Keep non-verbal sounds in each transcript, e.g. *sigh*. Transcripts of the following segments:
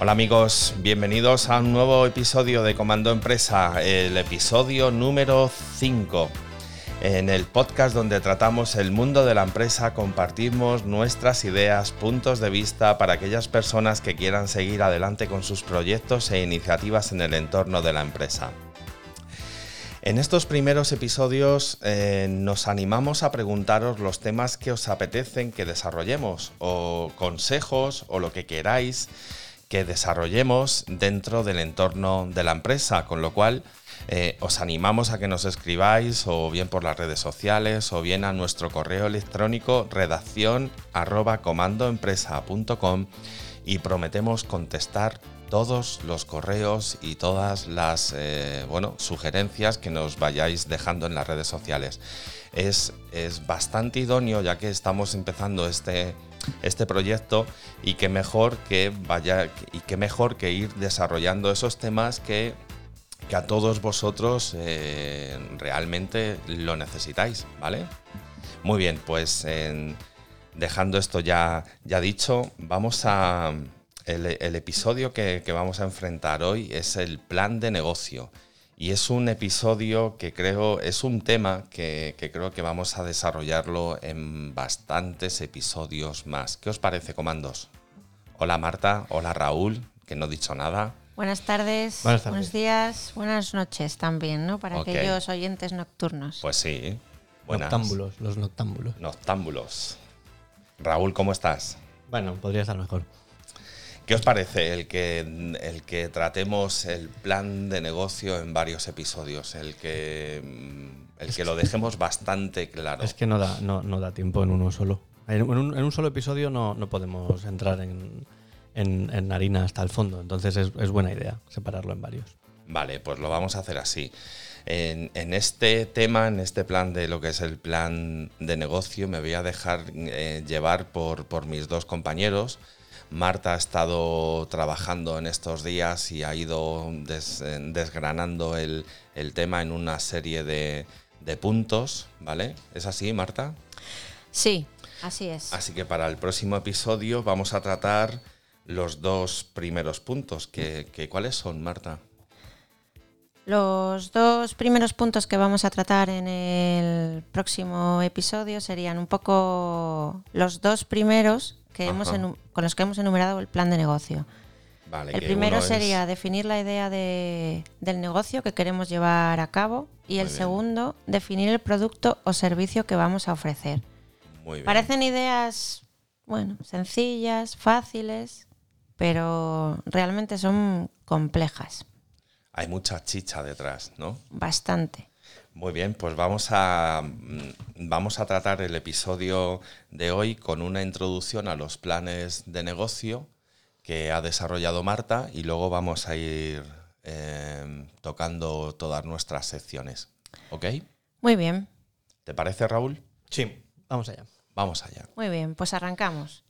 Hola amigos, bienvenidos a un nuevo episodio de Comando Empresa, el episodio número 5. En el podcast donde tratamos el mundo de la empresa, compartimos nuestras ideas, puntos de vista para aquellas personas que quieran seguir adelante con sus proyectos e iniciativas en el entorno de la empresa. En estos primeros episodios eh, nos animamos a preguntaros los temas que os apetecen que desarrollemos, o consejos, o lo que queráis que desarrollemos dentro del entorno de la empresa, con lo cual eh, os animamos a que nos escribáis o bien por las redes sociales o bien a nuestro correo electrónico redacción arroba comandoempresa.com y prometemos contestar todos los correos y todas las eh, bueno, sugerencias que nos vayáis dejando en las redes sociales. Es, es bastante idóneo ya que estamos empezando este, este proyecto y qué mejor que vaya y mejor que ir desarrollando esos temas que, a todos vosotros eh, realmente lo necesitáis, ¿vale? Muy bien, pues dejando esto ya, ya dicho, vamos a... El, episodio que, que vamos a enfrentar hoy es el plan de negocio. Y es un episodio que creo, es un tema que, creo que vamos a desarrollarlo en bastantes episodios más. ¿Qué os parece, comandos? Hola Marta, hola Raúl, que no he dicho nada. Buenas tardes, buenos días, buenas noches también, ¿no? Para aquellos oyentes nocturnos. Pues sí. Buenas. Noctámbulos, los noctámbulos. Noctámbulos. Raúl, ¿cómo estás? Bueno, podría estar mejor. ¿Qué os parece el que, el que tratemos el plan de negocio en varios episodios? El que, mm, el que lo dejemos bastante claro. Es que no da, no, no da tiempo en uno solo. En un, en un solo episodio no, no podemos entrar en, en, harina hasta el fondo. Entonces es, es, buena idea separarlo en varios. Vale, pues lo vamos a hacer así. En, en, este tema, en este plan de lo que es el plan de negocio, me voy a dejar eh, llevar por, por mis dos compañeros Marta ha estado trabajando en estos días y ha ido desgranando el, tema en una serie de, puntos, ¿vale? ¿Es así, Marta? Sí, así es. Así que para el próximo episodio vamos a tratar los dos primeros puntos. Que, ¿Cuáles son, Marta? Los dos primeros puntos que vamos a tratar en el próximo episodio serían un poco los dos primeros con los que hemos enumerado el plan de negocio. el primero sería definir la idea del negocio que queremos llevar a cabo y el segundo, definir el producto o servicio que vamos a ofrecer. Parecen ideas, bueno, sencillas, fáciles, pero realmente son complejas. Hay mucha chicha detrás, ¿no? Bastante. Muy bien, pues vamos a, mm, vamos a tratar el episodio de hoy con una introducción a los planes de negocio que ha desarrollado Marta y luego vamos a ir em, tocando todas nuestras secciones. ¿Ok? Muy bien. ¿Te parece, Raúl? Sí, vamos allá. Vamos allá. Muy bien, pues arrancamos.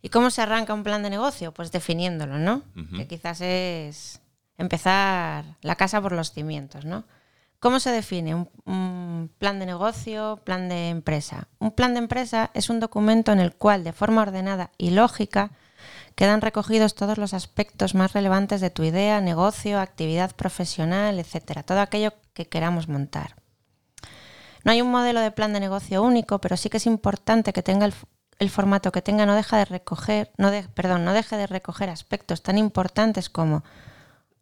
¿Y cómo se arranca un plan de negocio? Pues definiéndolo, ¿no? Que quizás es empezar la casa por los cimientos, ¿no? ¿Cómo se define un, plan de negocio, plan de empresa? Un plan de empresa es un documento en el cual, de forma ordenada y lógica, quedan recogidos todos los aspectos más relevantes de tu idea, negocio, actividad profesional, etcétera, todo aquello que queramos montar. No hay un modelo de plan de negocio único, pero sí que es importante que tenga el, formato que tenga no deja de recoger, no perdón, no deje de recoger aspectos tan importantes como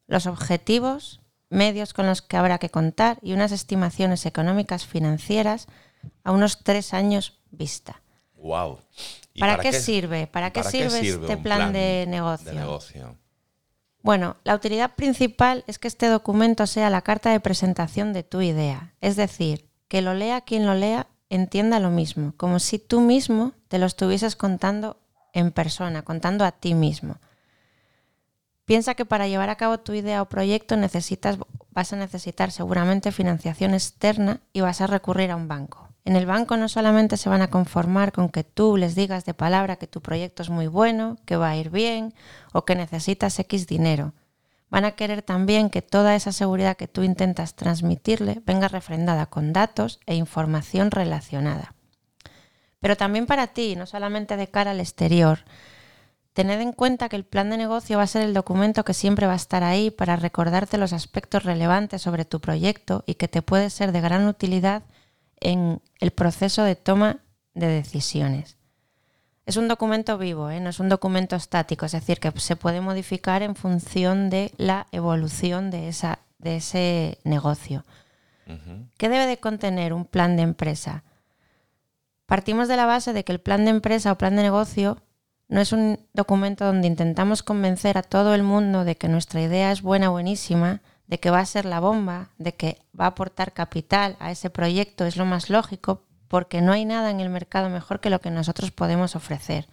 los objetivos, medios con los que habrá que contar y unas estimaciones económicas financieras a unos tres años vista. Wow. ¿Para, qué, sirve? ¿Para, qué, sirve este plan, de, negocio? de negocio? Bueno, la utilidad principal es que este documento sea la carta de presentación de tu idea. Es decir, que lo lea quien lo lea entienda lo mismo, como si tú mismo te lo estuvieses contando en persona, contando a ti mismo. Piensa que para llevar a cabo tu idea o proyecto necesitas, vas a necesitar seguramente financiación externa y vas a recurrir a un banco. En el banco no solamente se van a conformar con que tú les digas de palabra que tu proyecto es muy bueno, que va a ir bien o que necesitas X dinero. Van a querer también que toda esa seguridad que tú intentas transmitirle venga refrendada con datos e información relacionada. Pero también para ti, no solamente de cara al exterior, Tened en cuenta que el plan de negocio va a ser el documento que siempre va a estar ahí para recordarte los aspectos relevantes sobre tu proyecto y que te puede ser de gran utilidad en el proceso de toma de decisiones. Es un documento vivo, ¿eh? no es un documento estático, es decir, que se puede modificar en función de la evolución de, esa, de ese negocio. ¿Qué debe de contener un plan de empresa? Partimos de la base de que el plan de empresa o plan de negocio no es un documento donde intentamos convencer a todo el mundo de que nuestra idea es buena, buenísima, de que va a ser la bomba, de que va a aportar capital a ese proyecto, es lo más lógico, porque no hay nada en el mercado mejor que lo que nosotros podemos ofrecer.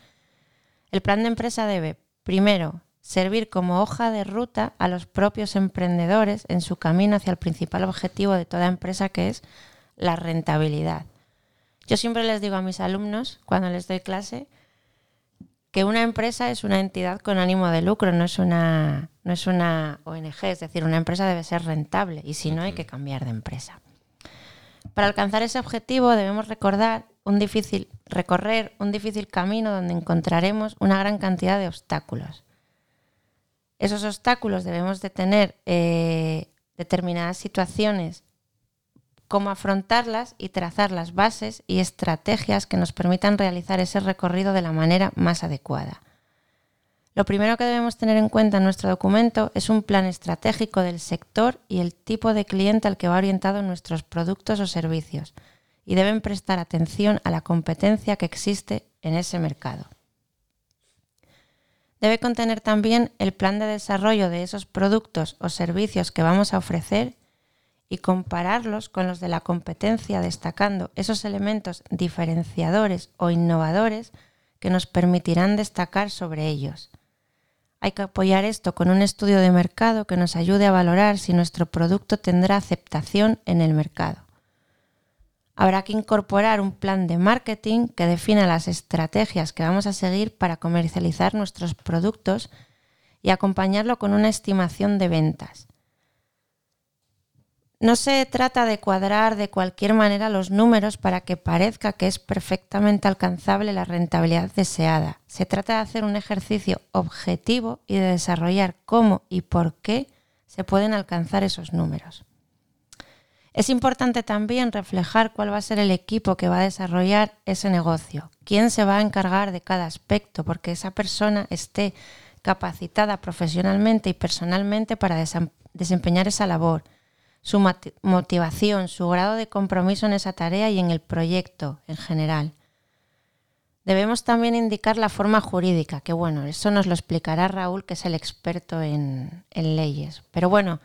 El plan de empresa debe, primero, servir como hoja de ruta a los propios emprendedores en su camino hacia el principal objetivo de toda empresa, que es la rentabilidad. Yo siempre les digo a mis alumnos, cuando les doy clase, que una empresa es una entidad con ánimo de lucro, no es una, no es una ONG, es decir, una empresa debe ser rentable y si no hay que cambiar de empresa. Para alcanzar ese objetivo debemos recordar un difícil, recorrer un difícil camino donde encontraremos una gran cantidad de obstáculos. Esos obstáculos debemos de tener eh, determinadas situaciones cómo afrontarlas y trazar las bases y estrategias que nos permitan realizar ese recorrido de la manera más adecuada. Lo primero que debemos tener en cuenta en nuestro documento es un plan estratégico del sector y el tipo de cliente al que va orientado nuestros productos o servicios, y deben prestar atención a la competencia que existe en ese mercado. Debe contener también el plan de desarrollo de esos productos o servicios que vamos a ofrecer y compararlos con los de la competencia, destacando esos elementos diferenciadores o innovadores que nos permitirán destacar sobre ellos. Hay que apoyar esto con un estudio de mercado que nos ayude a valorar si nuestro producto tendrá aceptación en el mercado. Habrá que incorporar un plan de marketing que defina las estrategias que vamos a seguir para comercializar nuestros productos y acompañarlo con una estimación de ventas. No se trata de cuadrar de cualquier manera los números para que parezca que es perfectamente alcanzable la rentabilidad deseada. Se trata de hacer un ejercicio objetivo y de desarrollar cómo y por qué se pueden alcanzar esos números. Es importante también reflejar cuál va a ser el equipo que va a desarrollar ese negocio, quién se va a encargar de cada aspecto, porque esa persona esté capacitada profesionalmente y personalmente para desempeñar esa labor su motivación, su grado de compromiso en esa tarea y en el proyecto en general. Debemos también indicar la forma jurídica, que bueno, eso nos lo explicará Raúl, que es el experto en, leyes. Pero bueno,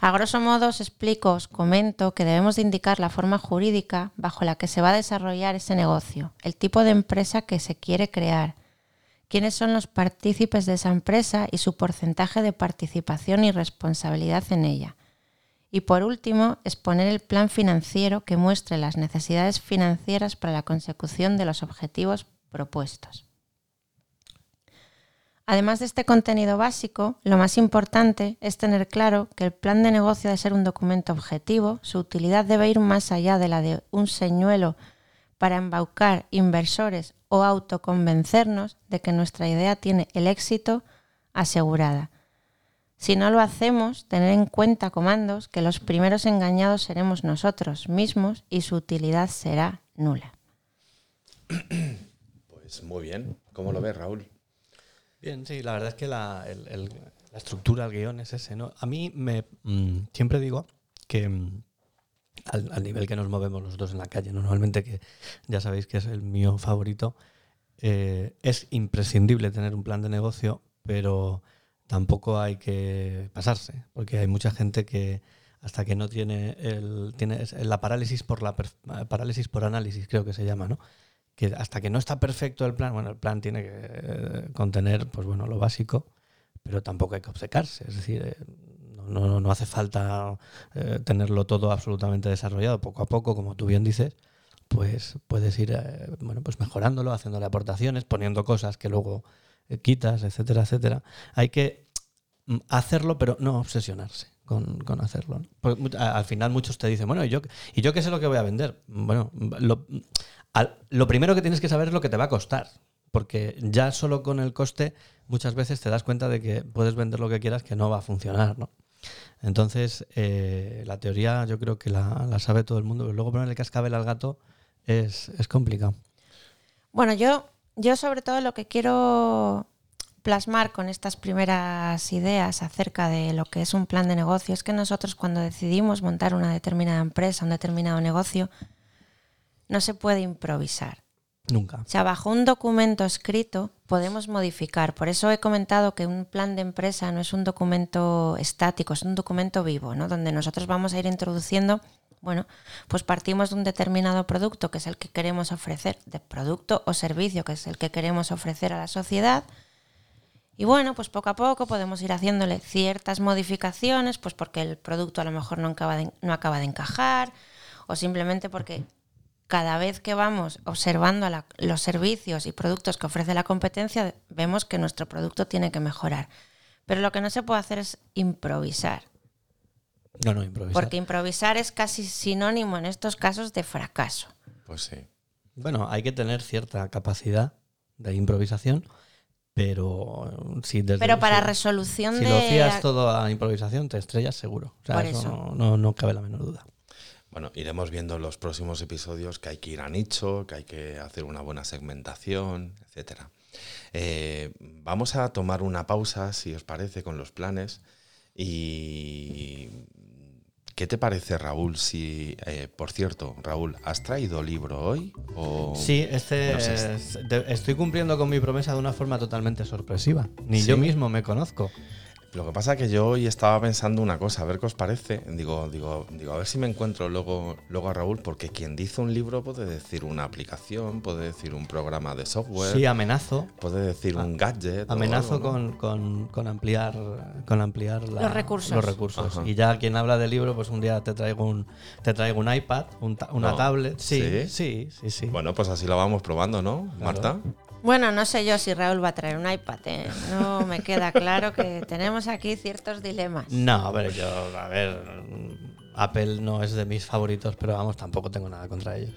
a grosso modo os explico, os comento que debemos de indicar la forma jurídica bajo la que se va a desarrollar ese negocio, el tipo de empresa que se quiere crear, quiénes son los partícipes de esa empresa y su porcentaje de participación y responsabilidad en ella y por último, exponer el plan financiero que muestre las necesidades financieras para la consecución de los objetivos propuestos. Además de este contenido básico, lo más importante es tener claro que el plan de negocio debe ser un documento objetivo, su utilidad debe ir más allá de la de un señuelo para embaucar inversores o autoconvencernos de que nuestra idea tiene el éxito asegurada si no lo hacemos, tener en cuenta, comandos, que los primeros engañados seremos nosotros mismos y su utilidad será nula. Pues muy bien. ¿Cómo lo ves, Raúl? Bien, sí, la verdad es que la, estructura, el guion es ese. ¿no? A mí me mm, siempre digo que mm, al, nivel que nos movemos los dos en la calle, normalmente que ya sabéis que es el mío favorito, eh, es imprescindible tener un plan de negocio, pero tampoco hay que pasarse, porque hay mucha gente que hasta que no tiene el tiene la parálisis por la parálisis por análisis creo que se llama, ¿no? Que hasta que no está perfecto el plan, bueno, el plan tiene que eh, contener pues bueno, lo básico, pero tampoco hay que obcecarse, es decir, eh, no, no, hace falta eh, tenerlo todo absolutamente desarrollado, poco a poco, como tú bien dices, pues puedes ir bueno, pues mejorándolo, haciéndole aportaciones, poniendo cosas que luego quitas, etcétera, etcétera. Hay que mm, hacerlo, pero no obsesionarse con, hacerlo. al final muchos te dicen, bueno, ¿y yo, ¿y yo qué sé lo que voy a vender? Bueno, lo, lo, primero que tienes que saber es lo que te va a costar. porque ya solo con el coste muchas veces te das cuenta de que puedes vender lo que quieras que no va a funcionar, ¿no? Entonces, eh, la teoría yo creo que la, sabe todo el mundo, pero luego ponerle cascabel al gato es, es complicado. Bueno, yo, yo sobre todo lo que quiero plasmar con estas primeras ideas acerca de lo que es un plan de negocio es que nosotros cuando decidimos montar una determinada empresa, un determinado negocio, no se puede improvisar. Nunca. O sea, bajo un documento escrito podemos modificar. Por eso he comentado que un plan de empresa no es un documento estático, es un documento vivo, ¿no? Donde nosotros vamos a ir introduciendo, bueno, pues partimos de un determinado producto que es el que queremos ofrecer, de producto o servicio que es el que queremos ofrecer a la sociedad. Y bueno, pues poco a poco podemos ir haciéndole ciertas modificaciones, pues porque el producto a lo mejor no acaba de, no acaba de encajar, o simplemente porque cada vez que vamos observando los servicios y productos que ofrece la competencia, vemos que nuestro producto tiene que mejorar. Pero lo que no se puede hacer es improvisar. No, no, improvisar. Porque improvisar es casi sinónimo en estos casos de fracaso. Pues sí. Bueno, hay que tener cierta capacidad de improvisación, pero si desde, Pero para resolución de. Si lo fías todo a improvisación, te estrellas seguro. O sea, eso, No, no cabe la menor duda. Bueno, iremos viendo en los próximos episodios que hay que ir a nicho, que hay que hacer una buena segmentación, etc. Eh, vamos a tomar una pausa, si os parece, con los planes. Y ¿Qué te parece, Raúl? Si, eh, por cierto, Raúl, ¿has traído libro hoy? Sí, este, estoy cumpliendo con mi promesa de una forma totalmente sorpresiva. Ni yo mismo me conozco. Lo que pasa es que yo hoy estaba pensando una cosa, a ver qué os parece. Digo, digo, digo, a ver si me encuentro luego, luego a Raúl, porque quien dice un libro puede decir una aplicación, puede decir un programa de software. Sí, amenazo. Puede decir un gadget. Amenazo con, ampliar, con ampliar los recursos. Los recursos. Y ya quien habla del libro, pues un día te traigo un, te traigo un iPad, una tablet. Sí, sí, sí, sí, Bueno, pues así lo vamos probando, ¿no, Marta? Bueno, no sé yo si Raúl va a traer un iPad. ¿eh? No me queda claro que tenemos aquí ciertos dilemas. No, a ver, yo, a ver, Apple no es de mis favoritos, pero vamos, tampoco tengo nada contra ellos.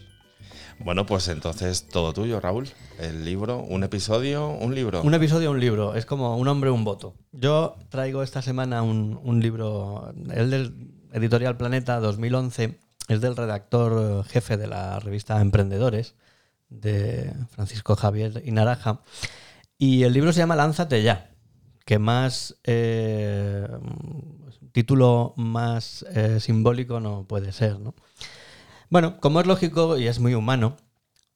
Bueno, pues entonces todo tuyo, Raúl. El libro, un episodio, un libro. Un episodio, un libro. Es como un hombre, un voto. Yo traigo esta semana un, un libro, el del Editorial Planeta 2011, es del redactor jefe de la revista Emprendedores de Francisco Javier y Naraja. Y el libro se llama Lánzate ya, que más eh, título más eh, simbólico no puede ser. ¿no? Bueno, como es lógico y es muy humano,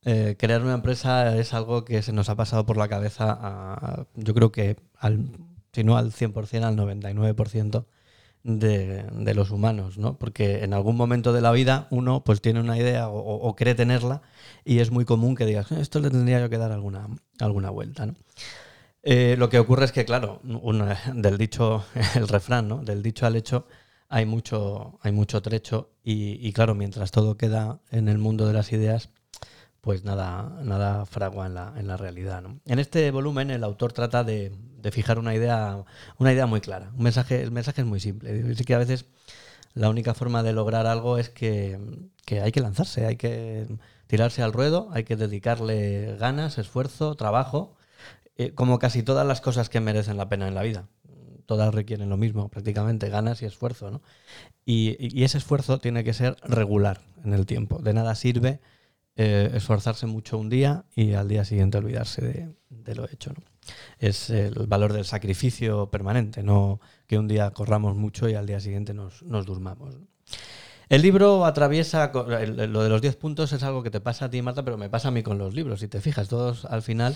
eh, crear una empresa es algo que se nos ha pasado por la cabeza, yo creo que al, si no al 100%, al 99% de, los humanos, ¿no? Porque en algún momento de la vida uno pues tiene una idea o, cree tenerla y es muy común que digas, eh, esto le tendría yo que dar alguna, alguna vuelta, ¿no? Eh, lo que ocurre es que, claro, del dicho, *laughs* el refrán, ¿no? Del dicho al hecho hay mucho, hay mucho trecho y, claro, mientras todo queda en el mundo de las ideas, pues nada, nada fragua en la, en la realidad. ¿no? En este volumen el autor trata de, de fijar una idea, una idea muy clara. Un mensaje, el mensaje es muy simple. Dice que a veces la única forma de lograr algo es que, hay que lanzarse, hay que tirarse al ruedo, hay que dedicarle ganas, esfuerzo, trabajo, eh, como casi todas las cosas que merecen la pena en la vida. Todas requieren lo mismo, prácticamente, ganas y esfuerzo. ¿no? Y, ese esfuerzo tiene que ser regular en el tiempo. De nada sirve eh, esforzarse mucho un día y al día siguiente olvidarse de, lo hecho. ¿no? es el valor del sacrificio permanente, no que un día corramos mucho y al día siguiente nos, nos durmamos. El libro atraviesa, lo de los 10 puntos es algo que te pasa a ti, Marta, pero me pasa a mí con los libros. Si te fijas, todos al final,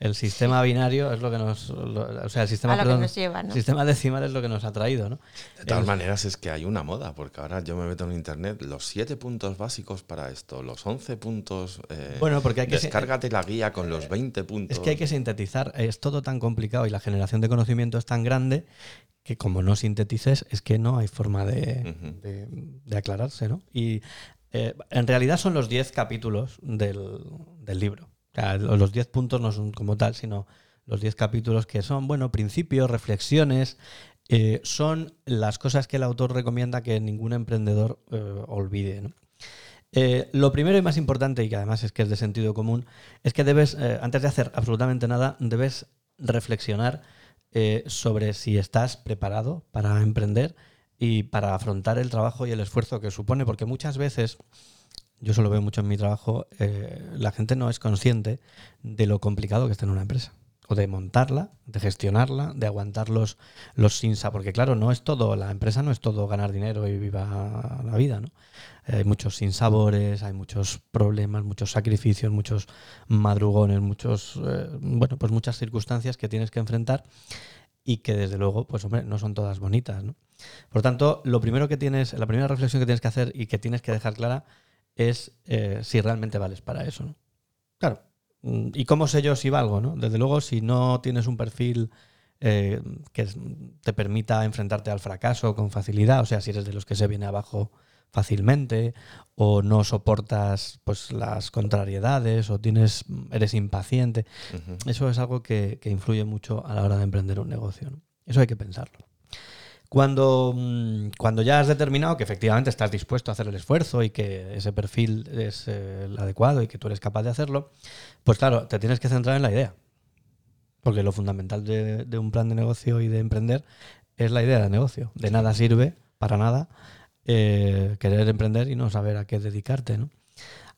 el sistema binario es lo que nos. o sea, el sistema, sistema decimal es lo que nos ha traído, ¿no? De todas maneras, es que hay una moda, porque ahora yo me meto en internet, los 7 puntos básicos para esto, los 11 puntos. Eh, bueno, porque hay que. Descárgate la guía con los 20 puntos. Es que hay que sintetizar. Es todo tan complicado y la generación de conocimiento es tan grande que como no sintetices es que no hay forma de, aclararse, ¿no? Y eh, en realidad son los 10 capítulos del, libro. los 10 puntos no son como tal, sino los 10 capítulos que son, bueno, principios, reflexiones, eh, son las cosas que el autor recomienda que ningún emprendedor eh, olvide. Eh, lo primero y más importante, y que además es que es de sentido común, es que debes, antes de hacer absolutamente nada, debes reflexionar eh, sobre si estás preparado para emprender y para afrontar el trabajo y el esfuerzo que supone, porque muchas veces, yo solo veo mucho en mi trabajo, la gente no es consciente de lo complicado que es tener una empresa o de montarla, de gestionarla, de aguantar los, los porque claro, no es todo, la empresa no es todo ganar dinero y viva la vida, ¿no? Hay muchos sinsabores, hay muchos problemas, muchos sacrificios, muchos madrugones, muchos, eh, bueno, pues muchas circunstancias que tienes que enfrentar y que desde luego, pues hombre, no son todas bonitas, ¿no? Por tanto, lo primero que tienes, la primera reflexión que tienes que hacer y que tienes que dejar clara es eh, si realmente vales para eso. Mm, ¿Y cómo sé yo si valgo? ¿no? Desde luego, si no tienes un perfil eh, que te permita enfrentarte al fracaso con facilidad, o sea, si eres de los que se viene abajo fácilmente o no soportas pues las contrariedades o tienes eres impaciente eso es algo que, influye mucho a la hora de emprender un negocio eso hay que pensarlo cuando, mm, cuando ya has determinado que efectivamente estás dispuesto a hacer el esfuerzo y que ese perfil es eh, el adecuado y que tú eres capaz de hacerlo, pues claro, te tienes que centrar en la idea. Porque lo fundamental de, un plan de negocio y de emprender es la idea de negocio. De nada sirve, para nada, eh, querer emprender y no saber a qué dedicarte.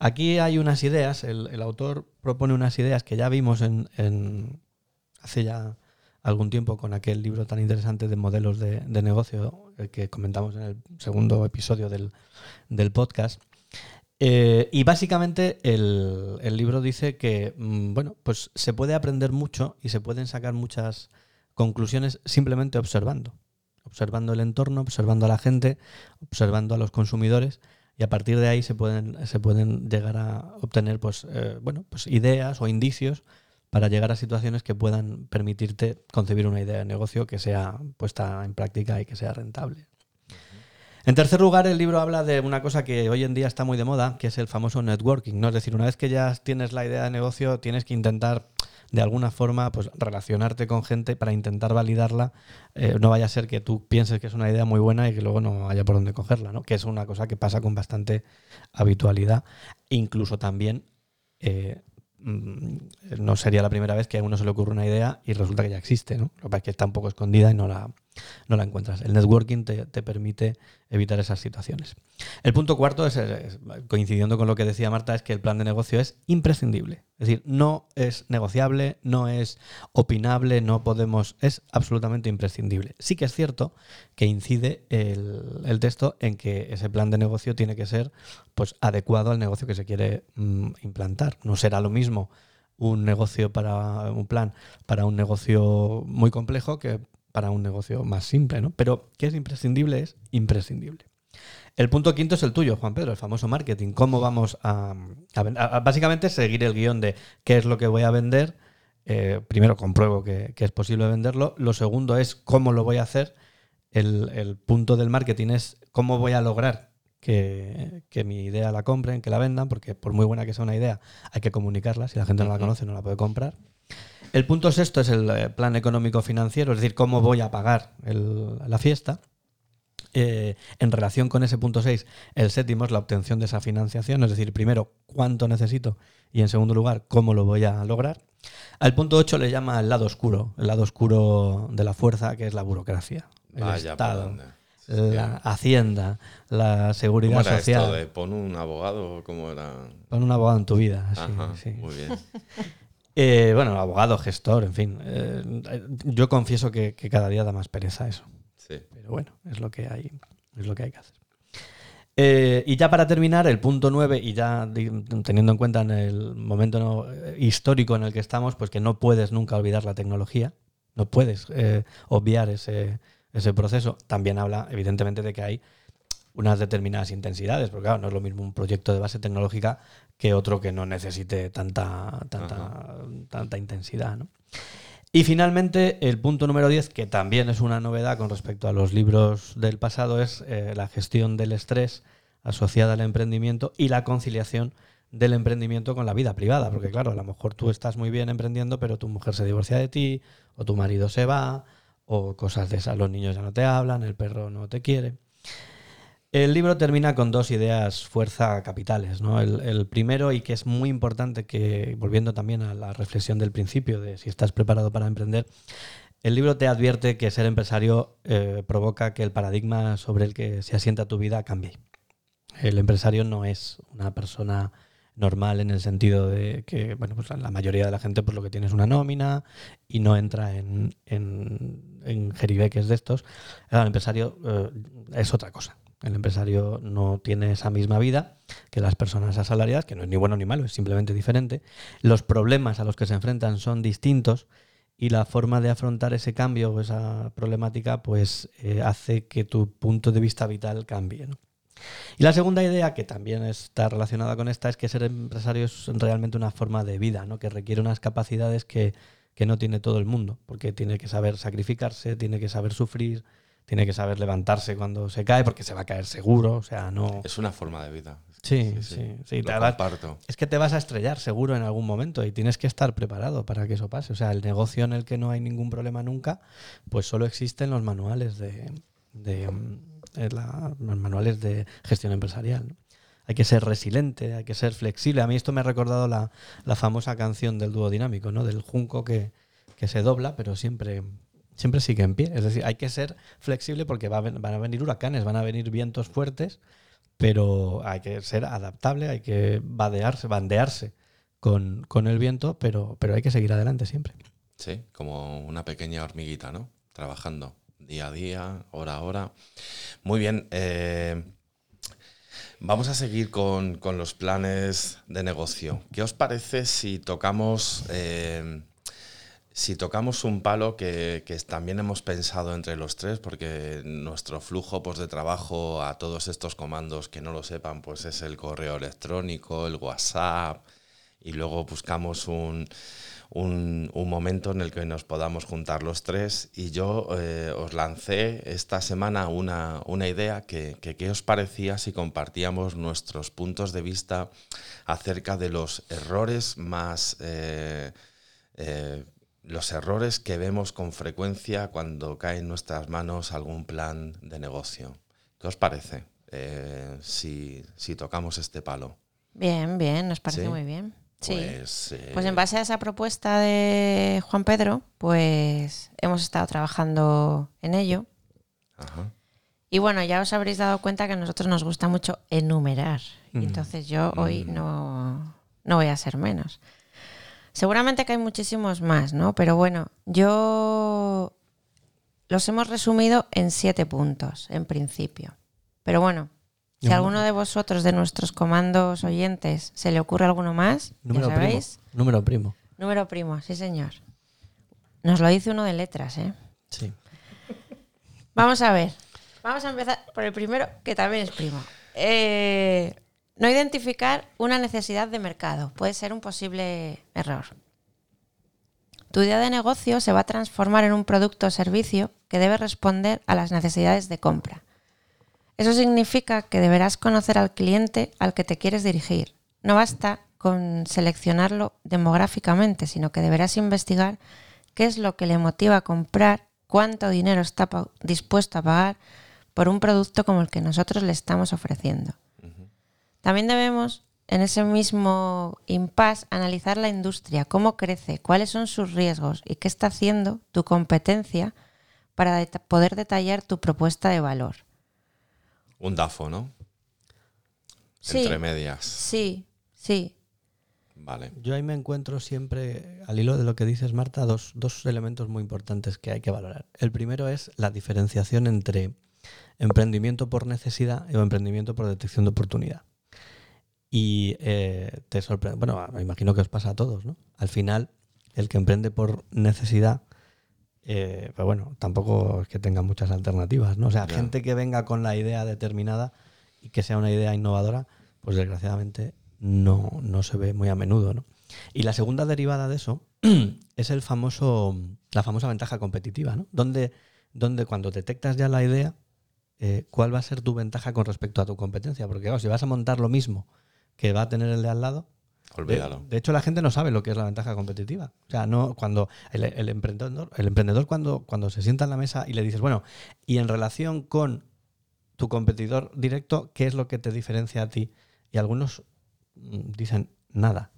Aquí hay unas ideas, el, autor propone unas ideas que ya vimos en hace ya algún tiempo con aquel libro tan interesante de modelos de, negocio eh, que comentamos en el segundo episodio del, podcast. Eh, y básicamente el, libro dice que, mm, bueno, pues se puede aprender mucho y se pueden sacar muchas conclusiones simplemente observando. Observando el entorno, observando a la gente, observando a los consumidores y a partir de ahí se pueden, se pueden llegar a obtener pues, eh, bueno, pues ideas o indicios para llegar a situaciones que puedan permitirte concebir una idea de negocio que sea puesta en práctica y que sea rentable. En tercer lugar, el libro habla de una cosa que hoy en día está muy de moda, que es el famoso networking. ¿no? Es decir, una vez que ya tienes la idea de negocio, tienes que intentar de alguna forma pues, relacionarte con gente para intentar validarla. Eh, no vaya a ser que tú pienses que es una idea muy buena y que luego no haya por dónde cogerla, ¿no? que es una cosa que pasa con bastante habitualidad. Incluso también eh, no sería la primera vez que a uno se le ocurre una idea y resulta que ya existe, ¿no? Lo que pasa es que está un poco escondida y no la, no la encuentras. El networking te, permite evitar esas situaciones. El punto cuarto, es, coincidiendo con lo que decía Marta, es que el plan de negocio es imprescindible. Es decir, no es negociable, no es opinable, no podemos, es absolutamente imprescindible. Sí que es cierto que incide el, texto en que ese plan de negocio tiene que ser pues, adecuado al negocio que se quiere mm, implantar. No será lo mismo un negocio para un plan para un negocio muy complejo que para un negocio más simple, ¿no? Pero que es imprescindible, es imprescindible. El punto quinto es el tuyo, Juan Pedro, el famoso marketing. ¿Cómo vamos a, básicamente seguir el guion de qué es lo que voy a vender? Eh, primero compruebo que, es posible venderlo. Lo segundo es cómo lo voy a hacer. El, punto del marketing es cómo voy a lograr que, que, mi idea la compren, que la vendan, porque por muy buena que sea una idea, hay que comunicarla. Si la gente no la conoce, no la puede comprar. El punto sexto es el eh, plan económico financiero, es decir, cómo voy a pagar la fiesta. Eh, en relación con ese punto 6, el séptimo es la obtención de esa financiación, es decir, primero, cuánto necesito y en segundo lugar, cómo lo voy a lograr. Al punto 8 le llama el lado oscuro, el lado oscuro de la fuerza, que es la burocracia, el Estado, la Hacienda, la seguridad ¿Cómo era social. Esto de pon un abogado, ¿cómo era? Pon un abogado en tu vida. sí. Muy bien. *laughs* Eh, bueno, abogado, gestor, en fin. Eh, yo confieso que, cada día da más pereza eso. Sí. Pero bueno, es lo que hay, es lo que hay que hacer. Eh, y ya para terminar, el punto 9, y ya teniendo en cuenta en el momento histórico en el que estamos, pues que no puedes nunca olvidar la tecnología, no puedes obviar ese, ese proceso. También habla, evidentemente, de que hay unas determinadas intensidades, porque claro, no es lo mismo un proyecto de base tecnológica que otro que no necesite tanta, tanta, tanta intensidad. Y finalmente, el punto número 10, que también es una novedad con respecto a los libros del pasado, es eh, la gestión del estrés asociada al emprendimiento y la conciliación del emprendimiento con la vida privada. Porque claro, a lo mejor tú estás muy bien emprendiendo, pero tu mujer se divorcia de ti, o tu marido se va, o cosas de esas, los niños ya no te hablan, el perro no te quiere. El libro termina con dos ideas fuerza capitales. ¿no? El, primero, y que es muy importante, que volviendo también a la reflexión del principio de si estás preparado para emprender, el libro te advierte que ser empresario eh, provoca que el paradigma sobre el que se asienta tu vida cambie. El empresario no es una persona normal en el sentido de que, bueno, pues la mayoría de la gente pues lo que tiene es una nómina y no entra en, en, en jeribeques de estos. El empresario eh, es otra cosa. El empresario no tiene esa misma vida que las personas asalariadas, que no es ni bueno ni malo, es simplemente diferente. Los problemas a los que se enfrentan son distintos y la forma de afrontar ese cambio o esa problemática pues eh, hace que tu punto de vista vital cambie. Y la segunda idea, que también está relacionada con esta, es que ser empresario es realmente una forma de vida, ¿no? que requiere unas capacidades que, que no tiene todo el mundo, porque tiene que saber sacrificarse, tiene que saber sufrir, tiene que saber levantarse cuando se cae, porque se va a caer seguro, o sea, no... Es una forma de vida. Sí, sí, sí. sí. Lo Te vas- comparto. es que te vas a estrellar seguro en algún momento y tienes que estar preparado para que eso pase. O sea, el negocio en el que no hay ningún problema nunca, pues solo existen los manuales de, de, mm, eh, la- los manuales de gestión empresarial. Hay que ser resiliente, hay que ser flexible. A mí esto me ha recordado la, la famosa canción del dúo dinámico, ¿no? Del junco que, que se dobla, pero siempre, siempre sigue en pie. Es decir, hay que ser flexible porque van a venir huracanes, van a venir vientos fuertes, pero hay que ser adaptable, hay que vadearse, bandearse con, con el viento, pero, pero hay que seguir adelante siempre. Sí, como una pequeña hormiguita, ¿no? Trabajando día a día, hora a hora. Muy bien. eh, vamos a seguir con, con los planes de negocio. ¿Qué os parece si tocamos, eh, si tocamos un palo que, también hemos pensado entre los tres? Porque nuestro flujo pues, de trabajo a todos estos comandos que no lo sepan, pues es el correo electrónico, el WhatsApp, y luego buscamos un, un, un momento en el que nos podamos juntar los tres y yo eh, os lancé esta semana una, una idea que, que qué os parecía si compartíamos nuestros puntos de vista acerca de los errores más... eh, eh, los errores que vemos con frecuencia cuando cae en nuestras manos algún plan de negocio. ¿Qué os parece eh, si, si tocamos este palo? Bien, bien, nos parece ¿Sí? muy bien. Sí. Pues, eh, Pues en base a esa propuesta de Juan Pedro, pues hemos estado trabajando en ello. ajá. Y bueno, ya os habréis dado cuenta que a nosotros nos gusta mucho enumerar. Mm. entonces yo hoy Mm. no, no voy a ser menos. Seguramente que hay muchísimos más, ¿no? Pero bueno, yo los hemos resumido en siete puntos, en principio. Pero bueno, si a alguno de vosotros, de nuestros comandos oyentes, se le ocurre alguno más, Número ya primo. sabéis. Número primo. Número primo, sí señor. Nos lo dice uno de letras, ¿eh? Sí. Vamos a ver. Vamos a empezar por el primero, que también es primo. Eh, no identificar una necesidad de mercado. Puede ser un posible error. Tu idea de negocio se va a transformar en un producto o servicio que debe responder a las necesidades de compra. Eso significa que deberás conocer al cliente al que te quieres dirigir. No basta con seleccionarlo demográficamente, sino que deberás investigar qué es lo que le motiva a comprar, cuánto dinero está dispuesto a pagar por un producto como el que nosotros le estamos ofreciendo. También debemos, en ese mismo impasse, analizar la industria, cómo crece, cuáles son sus riesgos y qué está haciendo tu competencia para poder detallar tu propuesta de valor. Un DAFO, ¿no? Sí, Entre medias. sí, sí. Vale. Yo ahí me encuentro siempre, al hilo de lo que dices, Marta, dos, dos elementos muy importantes que hay que valorar. El primero es la diferenciación entre emprendimiento por necesidad y emprendimiento por detección de oportunidad. Y eh, te sorprende, bueno, me imagino que os pasa a todos, ¿no? Al final, el que emprende por necesidad, eh, pues bueno, tampoco es que tenga muchas alternativas, ¿no? O sea, gente que venga con la idea determinada y que sea una idea innovadora, pues desgraciadamente no, no se ve muy a menudo, ¿no? Y la segunda derivada de eso *clears throat* es el famoso, la famosa ventaja competitiva, ¿no? Donde, donde cuando detectas ya la idea, eh, ¿cuál va a ser tu ventaja con respecto a tu competencia? Porque claro, si vas a montar lo mismo que va a tener el de al lado, Olvídalo. de hecho la gente no sabe lo que es la ventaja competitiva. O sea, no cuando el, el emprendedor, el emprendedor cuando, cuando se sienta en la mesa y le dices, bueno, y en relación con tu competidor directo, ¿qué es lo que te diferencia a ti? Y algunos mm, dicen nada.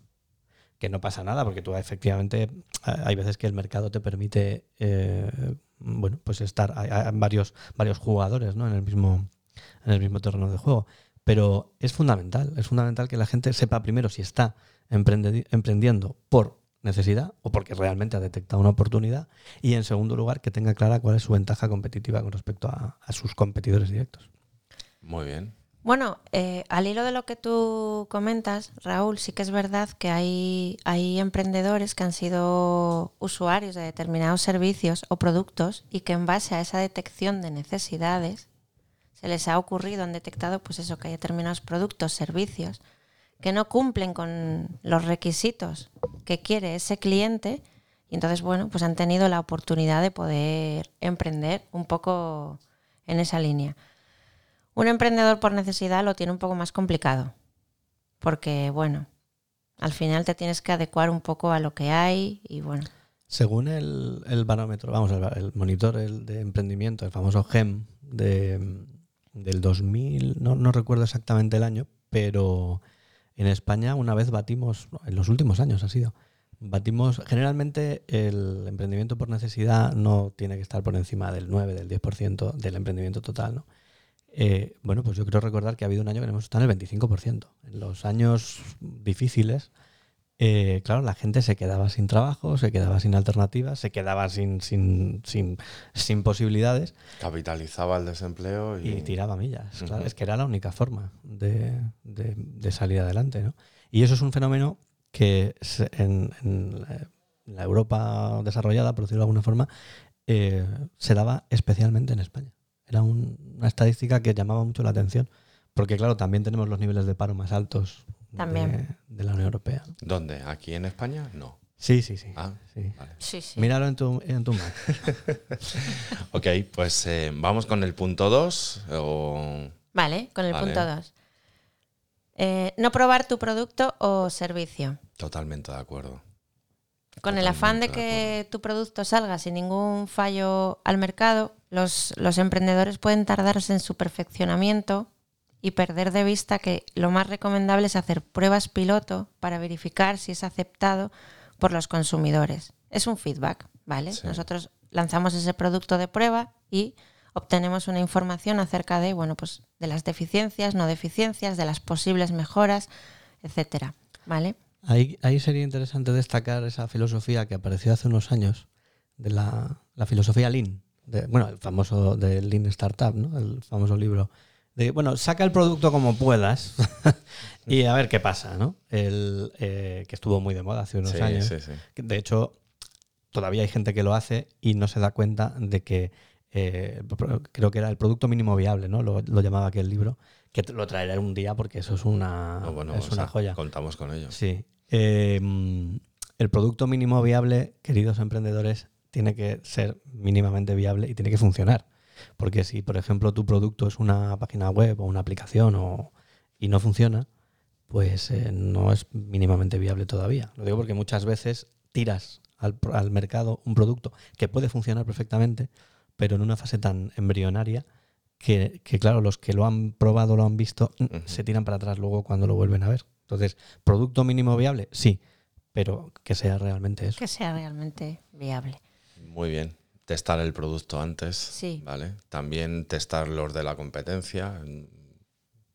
Que no pasa nada, porque tú efectivamente hay veces que el mercado te permite eh, bueno, pues estar hay, hay varios, varios jugadores ¿no? en, el mismo, en el mismo terreno de juego. Pero es fundamental, es fundamental que la gente sepa primero si está emprendiendo por necesidad o porque realmente ha detectado una oportunidad y en segundo lugar que tenga clara cuál es su ventaja competitiva con respecto a, a sus competidores directos. Muy bien. Bueno, eh, al hilo de lo que tú comentas, Raúl, sí que es verdad que hay, hay emprendedores que han sido usuarios de determinados servicios o productos y que en base a esa detección de necesidades se les ha ocurrido, han detectado pues eso, que hay determinados productos, servicios que no cumplen con los requisitos que quiere ese cliente y entonces, bueno, pues han tenido la oportunidad de poder emprender un poco en esa línea. Un emprendedor por necesidad lo tiene un poco más complicado, porque bueno, al final te tienes que adecuar un poco a lo que hay y bueno. Según el, el barómetro, vamos, el, monitor el de emprendimiento, el famoso GEM de, del 2000, no, no recuerdo exactamente el año, pero en España una vez batimos, en los últimos años ha sido, batimos, generalmente el emprendimiento por necesidad no tiene que estar por encima del 9, del 10% del emprendimiento total, ¿no? Eh, bueno, pues yo creo recordar que ha habido un año que hemos estado en el 25%. En los años difíciles, eh, claro, la gente se quedaba sin trabajo, se quedaba sin alternativas, se quedaba sin, sin, sin, sin posibilidades. Capitalizaba el desempleo y, y tiraba millas. Claro, es que era la única forma de, de, de salir adelante. ¿no? Y eso es un fenómeno que en, en, la Europa desarrollada, por decirlo de alguna forma, eh, se daba especialmente en España. Era un, una estadística que llamaba mucho la atención, porque claro, también tenemos los niveles de paro más altos También. De, de la Unión Europea. ¿Dónde? ¿Aquí en España? No. Sí, sí, sí. Ah, sí. vale. Sí, sí. Míralo en tu, en tu Mac. *laughs* Ok, pues eh, vamos con el punto 2. O... Vale, con el Vale. punto 2. no probar tu producto o servicio. Totalmente de acuerdo. Con el afán de que tu producto salga sin ningún fallo al mercado, los, los emprendedores pueden tardarse en su perfeccionamiento y perder de vista que lo más recomendable es hacer pruebas piloto para verificar si es aceptado por los consumidores. Es un feedback, ¿vale? Sí. Nosotros lanzamos ese producto de prueba y obtenemos una información acerca de, bueno, pues de las deficiencias, no deficiencias, de las posibles mejoras, etcétera, ¿vale? Ahí, ahí sería interesante destacar esa filosofía que apareció hace unos años, de la, la filosofía Lean. De, bueno, el famoso de Lean Startup, ¿no? El famoso libro. De, bueno, saca el producto como puedas *laughs* y a ver qué pasa, ¿no? El, eh, que estuvo muy de moda hace unos Sí, años. sí, sí. De hecho, todavía hay gente que lo hace y no se da cuenta de que eh, creo que era el producto mínimo viable, ¿no? Lo, lo llamaba aquel libro, que lo traeré un día porque eso es una, No, bueno, es una sea, joya. Contamos con ello. Sí. Eh, mm, el producto mínimo viable, queridos emprendedores, tiene que ser mínimamente viable y tiene que funcionar. Porque si, por ejemplo, tu producto es una página web o una aplicación o, y no funciona, pues eh, no es mínimamente viable todavía. Lo digo porque muchas veces tiras al, pro- al mercado un producto que puede funcionar perfectamente, pero en una fase tan embrionaria que, que, claro, los que lo han probado, lo han visto, mm, se tiran para atrás luego cuando lo vuelven a ver. Entonces, ¿producto mínimo viable? Sí, pero que sea realmente eso. Que sea realmente viable. Muy bien. Testar el producto antes. Sí. ¿Vale? También testar los de la competencia.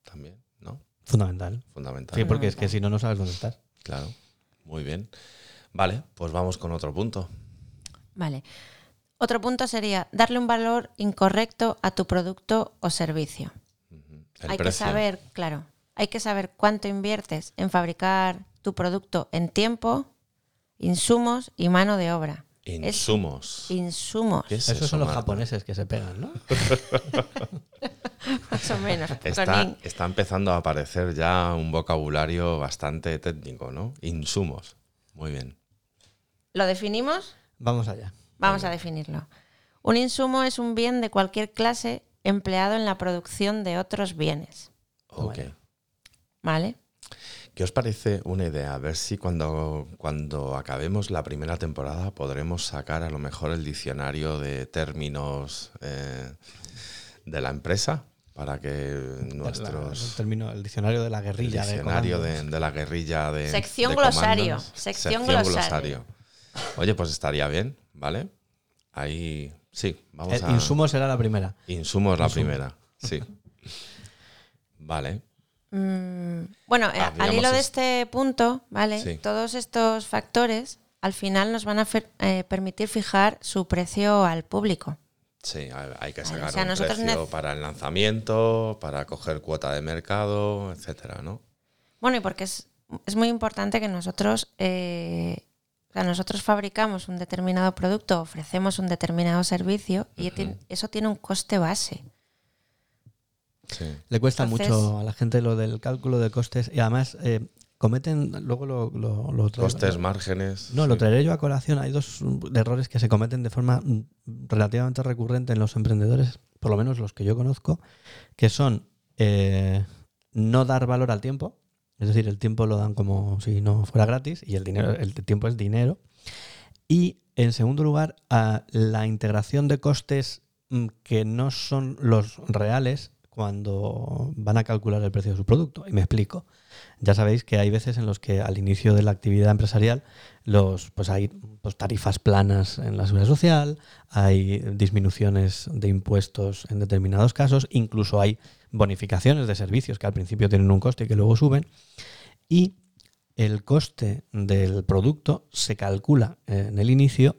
También, ¿no? Fundamental. Fundamental. Sí, porque es que si no, no sabes dónde estás. Claro. Muy bien. Vale, pues vamos con otro punto. Vale. Otro punto sería darle un valor incorrecto a tu producto o servicio. Hay que saber, claro, hay que saber cuánto inviertes en fabricar tu producto en tiempo, insumos y mano de obra. Es Insumos. insumos, ¿Qué es Esos eso, son los Marta? japoneses que se pegan, ¿no? *laughs* más o menos. Está, empezando a aparecer ya un vocabulario bastante técnico, ¿no? Insumos. Muy bien. ¿Lo definimos? Vamos allá. Vamos a definirlo. Un insumo es un bien de cualquier clase empleado en la producción de otros bienes. Ok. ¿Vale? ¿Qué os parece una idea? A ver si cuando, cuando acabemos la primera temporada podremos sacar a lo mejor el diccionario de términos eh, de la empresa para que nuestros... el, término, el diccionario de la guerrilla. El diccionario de, la guerrilla de... Sección glosario. Sección, glosario. Oye, pues estaría bien, ¿vale? Ahí, sí, vamos el Insumo será la primera. Insumo es la primera, sí. Vale. Mm, bueno, eh, al hilo de este punto, ¿vale? Todos estos factores al final nos van a eh, permitir fijar su precio al público. Sí, hay que sacar un precio para el lanzamiento, para coger cuota de mercado, etcétera, ¿no? Bueno, y porque es, muy importante que nosotros, eh, nosotros fabricamos un determinado producto, ofrecemos un determinado servicio y eso tiene un coste base. Le cuesta mucho a la gente lo del cálculo de costes y además eh, cometen, luego lo, lo, Costes, márgenes. No, lo traeré yo a colación. Hay dos errores que se cometen de forma mm, relativamente recurrente en los emprendedores, por lo menos los que yo conozco, que son eh, no dar valor al tiempo, es decir, el tiempo lo dan como si no fuera gratis y el dinero, el tiempo es dinero. Y en segundo lugar, a la integración de costes mm, que no son los reales cuando van a calcular el precio de su producto. Y me explico. Ya sabéis que hay veces en los que al inicio de la actividad empresarial los, pues hay pues, tarifas planas en la seguridad social, hay disminuciones de impuestos en determinados casos, incluso hay bonificaciones de servicios que al principio tienen un coste y que luego suben. Y el coste del producto se calcula en el inicio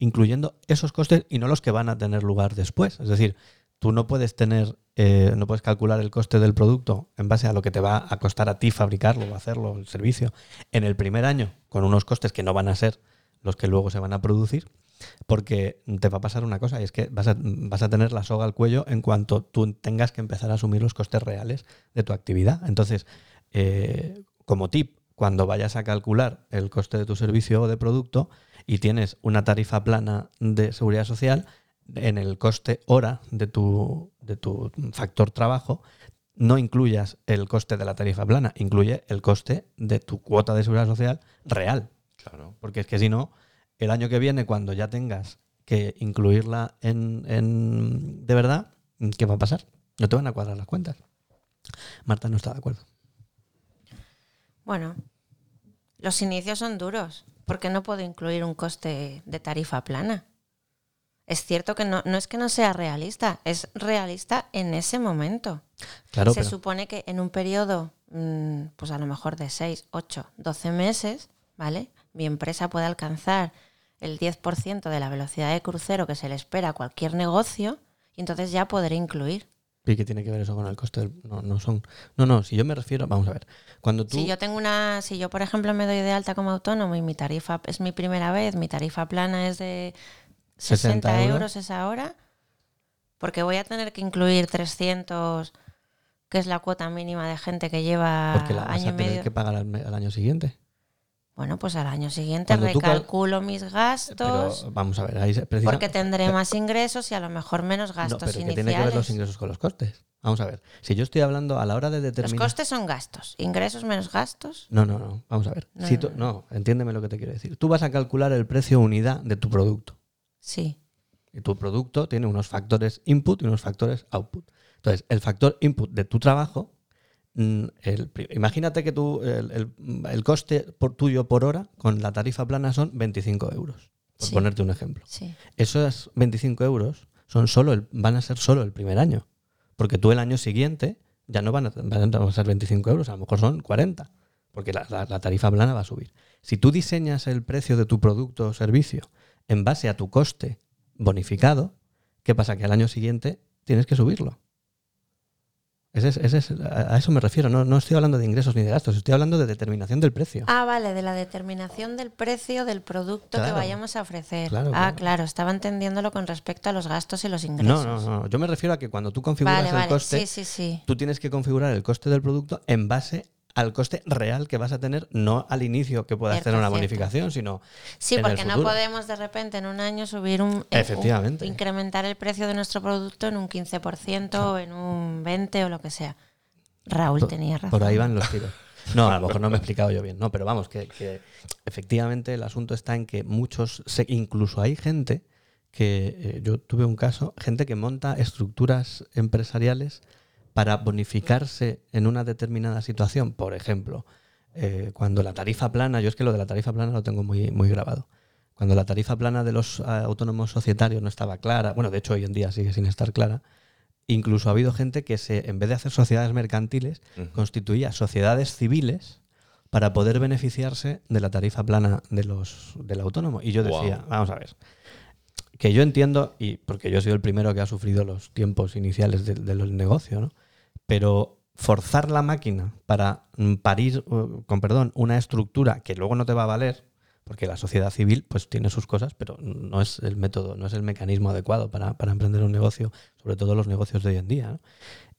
incluyendo esos costes y no los que van a tener lugar después. Es decir, tú no puedes tener, eh, no puedes calcular el coste del producto en base a lo que te va a costar a ti fabricarlo o hacerlo, el servicio, en el primer año, con unos costes que no van a ser los que luego se van a producir, porque te va a pasar una cosa, y es que vas a, vas a tener la soga al cuello en cuanto tú tengas que empezar a asumir los costes reales de tu actividad. Entonces, eh, como tip, cuando vayas a calcular el coste de tu servicio o de producto y tienes una tarifa plana de seguridad social, en el coste hora de tu, de tu factor trabajo, no incluyas el coste de la tarifa plana, incluye el coste de tu cuota de seguridad social real. Claro. Porque es que si no, el año que viene, cuando ya tengas que incluirla en, en de verdad, ¿qué va a pasar? No te van a cuadrar las cuentas. Marta no está de acuerdo. Bueno, los inicios son duros, porque no puedo incluir un coste de tarifa plana es cierto que no, no es que no sea realista, es realista en ese momento. Claro, Se supone que en un periodo, mm, pues a lo mejor de 6, 8, 12 meses, ¿vale? Mi empresa puede alcanzar el 10% de la velocidad de crucero que se le espera a cualquier negocio y entonces ya podré incluir. ¿Y qué tiene que ver eso con el coste? Del... No, no son. No, no, si yo me refiero, vamos a ver. Cuando tú... Si yo tengo una, si yo por ejemplo me doy de alta como autónomo y mi tarifa es mi primera vez, mi tarifa plana es de 60 euros esa hora, porque voy a tener que incluir 300, que es la cuota mínima de gente que lleva porque la año y medio. que pagar al, año siguiente. Bueno, pues al año siguiente recalculo mis gastos. vamos a ver, ahí porque tendré más ingresos y a lo mejor menos gastos no, pero ¿qué tiene que ver los ingresos con los costes? Vamos a ver. Si yo estoy hablando a la hora de determinar. Los costes son gastos. Ingresos menos gastos. No, no, no. Vamos a ver. No, si tú... no, entiéndeme lo que te quiero decir. Tú vas a calcular el precio unidad de tu producto. Sí. Y tu producto tiene unos factores input y unos factores output. Entonces, el factor input de tu trabajo, mm, imagínate que tú, el, coste por, tuyo por hora con la tarifa plana son 25 euros, por ponerte un ejemplo. Sí. Esos 25 euros son solo el, van a ser solo el primer año, porque tú el año siguiente ya no van a, van a ser 25 euros, a lo mejor son 40, porque la, la tarifa plana va a subir. Si tú diseñas el precio de tu producto o servicio en base a tu coste bonificado, ¿qué pasa? Que al año siguiente tienes que subirlo. a eso me refiero, no, estoy hablando de ingresos ni de gastos, estoy hablando de determinación del precio. Ah, vale, de la determinación del precio del producto que vayamos a ofrecer. ah, claro. estaba entendiéndolo con respecto a los gastos y los ingresos. No, no, no, yo me refiero a que cuando tú configuras el coste, tú tienes que configurar el coste del producto en base al coste real que vas a tener, no al inicio que puedas tener una bonificación, sino. Sí, porque no podemos de repente en un año subir un. Efectivamente. incrementar el precio de nuestro producto en un 15% o en un 20% o lo que sea. Raúl tenía razón. Por ahí van los tiros. No, a lo mejor no me he explicado yo bien, no, pero vamos, que, efectivamente el asunto está en que muchos, incluso hay gente que, eh, yo tuve un caso, gente que monta estructuras empresariales para bonificarse en una determinada situación. Por ejemplo, eh, cuando la tarifa plana, yo es que lo de la tarifa plana lo tengo muy, muy grabado. Cuando la tarifa plana de los ah, autónomos societarios no estaba clara, bueno, de hecho hoy en día sigue sin estar clara, incluso ha habido gente que se, en vez de hacer sociedades mercantiles, constituía sociedades civiles para poder beneficiarse de la tarifa plana de los, del autónomo. Y yo decía, vamos a ver, que yo entiendo, y porque yo he sido el primero que ha sufrido los tiempos iniciales de- del negocio, ¿no? pero forzar la máquina para parir, uh, con perdón, una estructura que luego no te va a valer, porque la sociedad civil pues tiene sus cosas, pero no es el método, no es el mecanismo adecuado para, para emprender un negocio, sobre todo los negocios de hoy en día.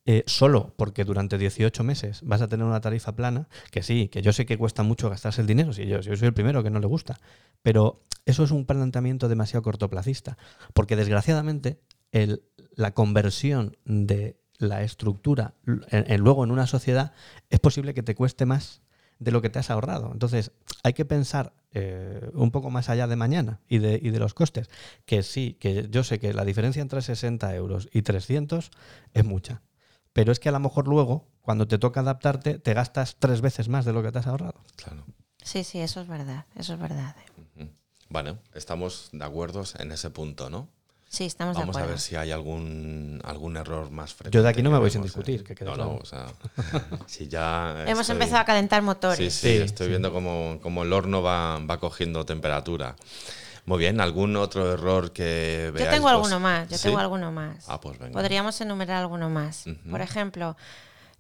Eh, solo porque durante 18 meses vas a tener una tarifa plana, que sí, que yo sé que cuesta mucho gastarse el dinero, yo, yo soy el primero que no le gusta, pero eso es un planteamiento demasiado cortoplacista, porque desgraciadamente el- la conversión de la estructura en- en- luego en una sociedad es posible que te cueste más de lo que te has ahorrado. Entonces, hay que pensar eh, un poco más allá de mañana y de, y de los costes. Que sí, que yo sé que la diferencia entre 60 euros y 300 es mucha. Pero es que a lo mejor luego, cuando te toca adaptarte, te gastas tres veces más de lo que te has ahorrado. Claro. Sí, sí, eso es verdad, eso es verdad. Bueno, estamos de acuerdo en ese punto, ¿no? Sí, estamos Vamos de a acuerdo. ver si hay algún, algún error más frecuente. Yo de aquí no me voy sin discutir, ¿eh? que quede No, claro. no, o sea, *laughs* si ya Hemos estoy- empezado a calentar Sí, motores. sí, Sí, estoy sí. viendo como, como el horno va, va cogiendo temperatura. Muy bien, ¿algún otro error que Yo veáis tengo vos? alguno más, yo ¿Sí? tengo alguno más. Ah, pues venga. Podríamos enumerar alguno más. Por ejemplo,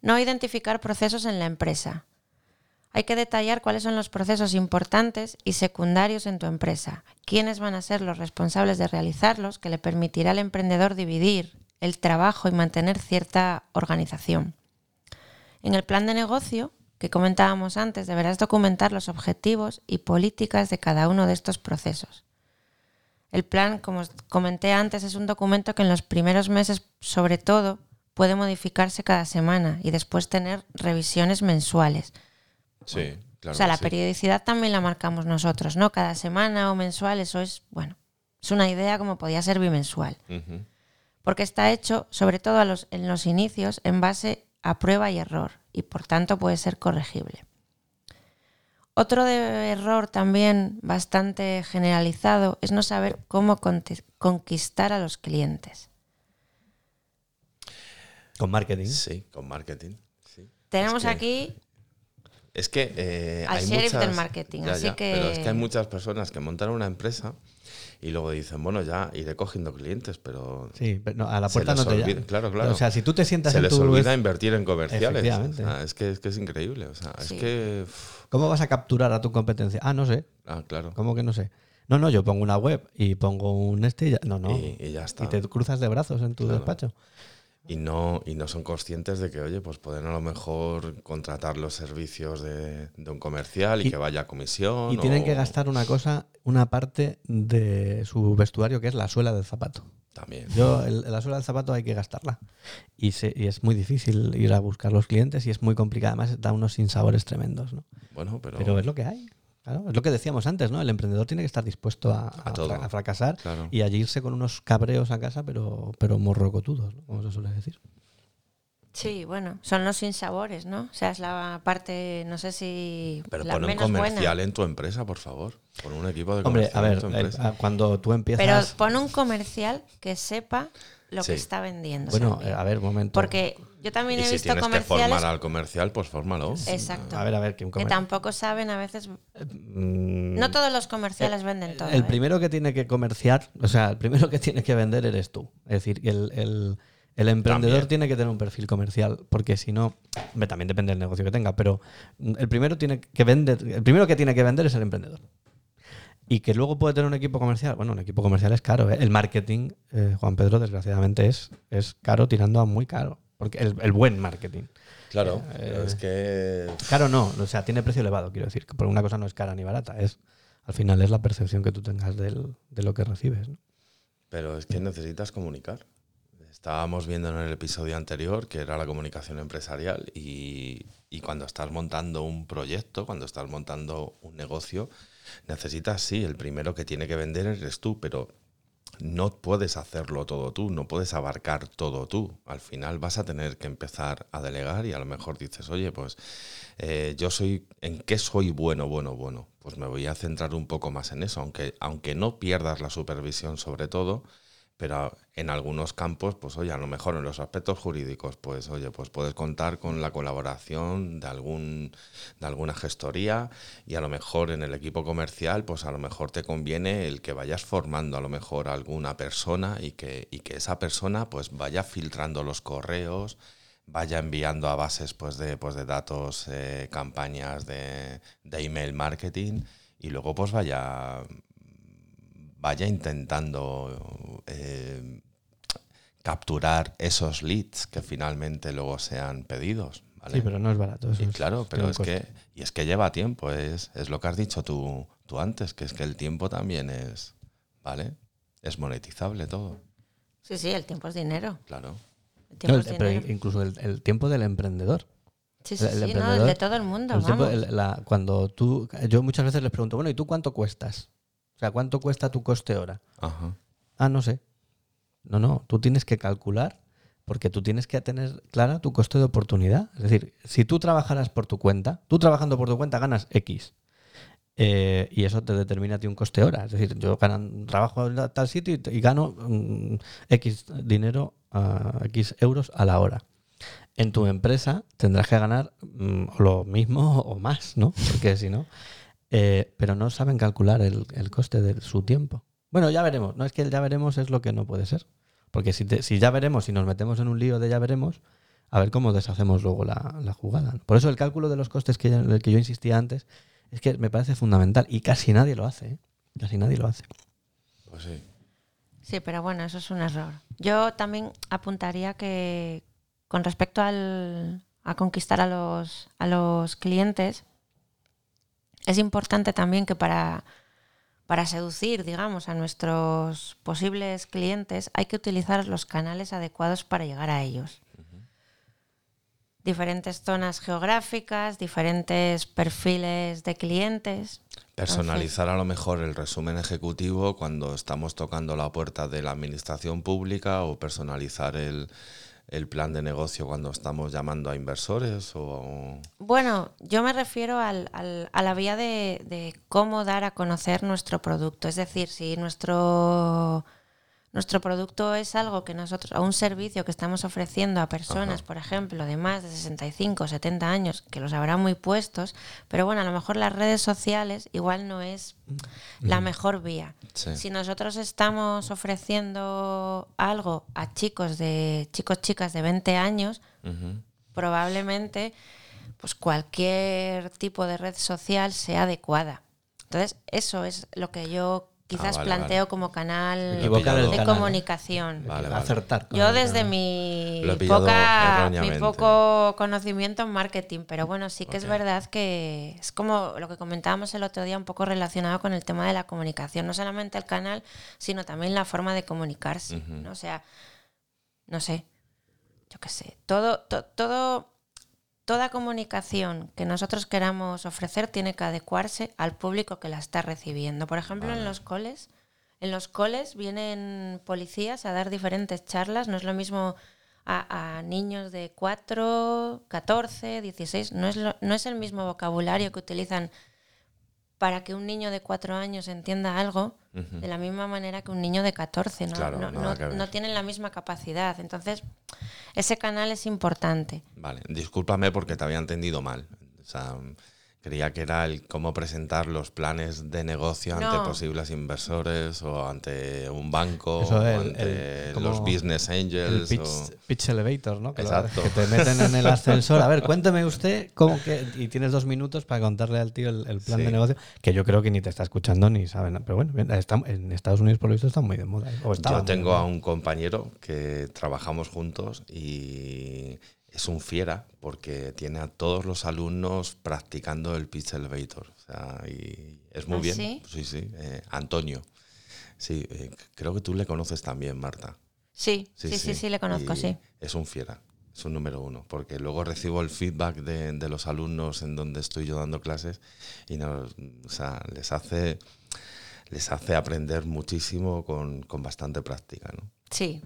no identificar procesos en la empresa. Hay que detallar cuáles son los procesos importantes y secundarios en tu empresa, quiénes van a ser los responsables de realizarlos, que le permitirá al emprendedor dividir el trabajo y mantener cierta organización. En el plan de negocio, que comentábamos antes, deberás documentar los objetivos y políticas de cada uno de estos procesos. El plan, como comenté antes, es un documento que en los primeros meses, sobre todo, puede modificarse cada semana y después tener revisiones mensuales. Sí, claro. o sea, la sí. periodicidad también la marcamos nosotros, ¿no? Cada semana o mensual, eso es, bueno, es una idea como podía ser bimensual. Porque está hecho, sobre todo a los- en los inicios, en base a prueba y error y por tanto puede ser corregible. Otro de- error también bastante generalizado es no saber cómo conquistar a los clientes. Con marketing. Sí, con marketing. sí. Tenemos Es que- aquí Es que eh, Al hay sheriff muchas, del marketing, Ya, así ya, que- Pero es que hay muchas personas que montan una empresa y luego dicen, bueno, ya iré cogiendo clientes, pero Sí, pero no, a la Se puerta les no te olvida- claro, claro. O sea, si tú te sientas se en les tu olvida invertir en comerciales. O Efectivamente. sea, es, que, es que es increíble. O sea, Sí. es que... ¿Cómo vas a capturar a tu competencia? Ah, no sé. ah, claro. ¿Cómo que no sé? No, no, yo pongo una web y pongo un este y ya. No, no. Y, y ya está. Y te cruzas de brazos en tu Claro. despacho. Y no, y no son conscientes de que, oye, pues pueden a lo mejor contratar los servicios de, de un comercial y, Y- que vaya a comisión. Y tienen que gastar una cosa, una parte de su vestuario que es la suela del zapato. También. Yo, el- la suela del zapato hay que gastarla. Y, se- y es muy difícil ir a buscar los clientes y es muy complicado. Además, da unos sinsabores tremendos. ¿no? Bueno, pero... Pero es lo que hay. Claro, es lo que decíamos antes, ¿no? El emprendedor tiene que estar dispuesto a, A a todo. fra- a fracasar Claro. y allí irse con unos cabreos a casa, pero, pero morrocotudos, ¿no? como se suele decir. Sí, bueno, son los sinsabores, ¿no? O sea, es la parte, no sé si Pero la pon un comercial buena. en tu empresa, por favor. Pon un equipo de Hombre, comercial a ver, en tu el- empresa. a- cuando tú Pero empiezas... pon un comercial que sepa lo Sí. que está vendiendo. bueno, también. eh, a ver, un momento. Porque yo también y he si visto tienes que comerciales formar al comercial, pues fórmalo. Exacto. A ver, a ver, que un que comer- tampoco saben a veces. Mm, No todos los comerciales venden todo. El ¿eh? primero que tiene que comerciar, o sea, el primero que tiene que vender eres tú. Es decir, el, el- el emprendedor También. tiene que tener un perfil comercial, porque si no, también depende del negocio que tenga, pero el primero tiene que vender, el primero que tiene que vender es el emprendedor. Y que luego puede tener un equipo comercial. Bueno, un equipo comercial es caro. ¿eh? El marketing, eh, Juan Pedro, desgraciadamente, es, es caro tirando a muy caro. Porque el, el buen marketing. Claro, Eh, pero es que... Caro no, o sea, tiene precio elevado, quiero decir. Porque una cosa no es cara ni barata. Es, al final es la percepción que tú tengas del- de lo que recibes. ¿no? Pero es que necesitas comunicar. Estábamos viendo en el episodio anterior que era la comunicación empresarial y, y cuando estás montando un proyecto, cuando estás montando un negocio, necesitas, sí, el primero que tiene que vender eres tú, pero no puedes hacerlo todo tú, no puedes abarcar todo tú. Al final vas a tener que empezar a delegar y a lo mejor dices, oye, pues eh, yo soy, ¿en qué soy bueno, bueno, bueno? Pues me voy a centrar un poco más en eso, aunque, aunque no pierdas la supervisión sobre todo, pero en algunos campos, pues oye, a lo mejor en los aspectos jurídicos, pues oye, pues puedes contar con la colaboración de algún de alguna gestoría y a lo mejor en el equipo comercial, pues a lo mejor te conviene el que vayas formando a lo mejor a alguna persona y que, y que esa persona pues vaya filtrando los correos, vaya enviando a bases pues de, pues de datos, eh, campañas de, de email marketing y luego pues vaya vaya intentando eh, capturar esos leads que finalmente luego sean pedidos. ¿vale? Sí, pero no es barato. Eso Y es- claro, pero es que, y es que lleva tiempo, es, es lo que has dicho tú, tú antes, que es que el tiempo también es, ¿vale? Es monetizable todo, Sí, sí, el tiempo es dinero. claro. El tiempo No, es el- pero incluso el, el tiempo del emprendedor. Sí, sí, el sí, no, el emprendedor, de todo el mundo, El tiempo- vamos. el- la- cuando tú, yo muchas veces les pregunto, bueno, ¿y tú cuánto cuestas? O sea, ¿cuánto cuesta tu coste hora? Ajá. Ah, no sé. No, no, tú tienes que calcular porque tú tienes que tener clara tu coste de oportunidad. Es decir, si tú trabajaras por tu cuenta, tú trabajando por tu cuenta ganas X. eh, y eso te determina a ti un coste hora. Es decir, yo ganan, trabajo en tal sitio y, y gano mm, X dinero, a X euros a la hora. En tu empresa tendrás que ganar mm, lo mismo o más, ¿no? Porque si no. Eh, pero no saben calcular el, el coste de su tiempo. Bueno, ya veremos. No es que el ya veremos es lo que no puede ser. Porque si, te- si ya veremos, si nos metemos en un lío de ya veremos, a ver cómo deshacemos luego la, la jugada. Por eso el cálculo de los costes que, el que yo insistía antes es que me parece fundamental y casi nadie lo hace. ¿eh? Casi nadie lo hace. Pues sí. Sí, pero bueno, eso es un error. Yo también apuntaría que con respecto al, a conquistar a los, a los clientes, es importante también que para, para seducir, digamos, a nuestros posibles clientes hay que utilizar los canales adecuados para llegar a ellos. Diferentes zonas geográficas, diferentes perfiles de clientes. Personalizar a lo mejor el resumen ejecutivo cuando estamos tocando la puerta de la administración pública o personalizar el, el plan de negocio cuando estamos llamando a inversores o... Bueno, yo me refiero al- al- a la vía de, de cómo dar a conocer nuestro producto. Es decir, si nuestro, nuestro producto es algo que nosotros, a un servicio que estamos ofreciendo a personas, Ajá. por ejemplo, de más de 65 o 70 años, que los habrá muy puestos, pero bueno, a lo mejor las redes sociales igual no es la mejor vía. Sí. Si nosotros estamos ofreciendo algo a chicos de chicos chicas de 20 años, probablemente pues cualquier tipo de red social sea adecuada. Entonces, eso es lo que yo quizás Ah, vale, planteo vale. como canal de canal, ¿eh? comunicación. Vale, vale. Acertar. Yo desde mi, poca, mi poco conocimiento en marketing, pero bueno, sí que es verdad que es como lo que comentábamos el otro día, un poco relacionado con el tema de la comunicación, no solamente el canal, sino también la forma de comunicarse. ¿no? O sea, no sé, yo qué sé, todo, to- todo, toda comunicación que nosotros queramos ofrecer tiene que adecuarse al público que la está recibiendo. Por ejemplo, en los coles, en los coles vienen policías a dar diferentes charlas, no es lo mismo a, a niños de 4, 14, 16, no es, lo- no es el mismo vocabulario que utilizan para que un niño de 4 años entienda algo De la misma manera que un niño de 14. No, Claro, no, no- no tienen la misma capacidad. Entonces, ese canal es importante. Vale, discúlpame porque te había entendido mal. O sea, creía que era el cómo presentar los planes de negocio ante No. posibles inversores o ante un banco Eso o el- ante el- los business El angels. pitch, o- pitch elevator, ¿no? Que, lo- Exacto. que te meten en el *laughs* ascensor. A ver, cuénteme usted cómo que. Y tienes dos minutos para contarle al tío el, el plan Sí. de negocio, que yo creo que ni te está escuchando ni sabe nada. Pero bueno, está- en Estados Unidos por lo visto está muy de moda. ¿eh? O Yo tengo a un compañero que trabajamos juntos y es un fiera porque tiene a todos los alumnos practicando el pitch elevator. O sea, y es muy ¿Ah, bien. sí? sí, sí, eh, Antonio. Sí, eh, creo que tú le conoces también, Marta. Sí, sí, sí, sí, le conozco, Y sí. Es un fiera, es un número uno, porque luego recibo el feedback de, de los alumnos en donde estoy yo dando clases y nos, o sea, les hace les hace aprender muchísimo con, con bastante práctica, ¿no? Sí.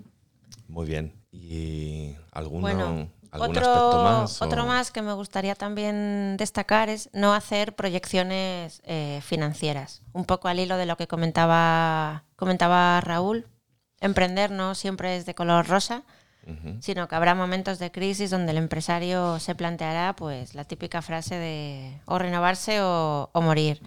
Muy bien. ¿Y alguno, Bueno, algún otro, aspecto más? o- otro más que me gustaría también destacar es no hacer proyecciones eh, financieras. Un poco al hilo de lo que comentaba, comentaba Raúl. Emprender no siempre es de color rosa, sino que habrá momentos de crisis donde el empresario se planteará pues la típica frase de o renovarse o, o morir.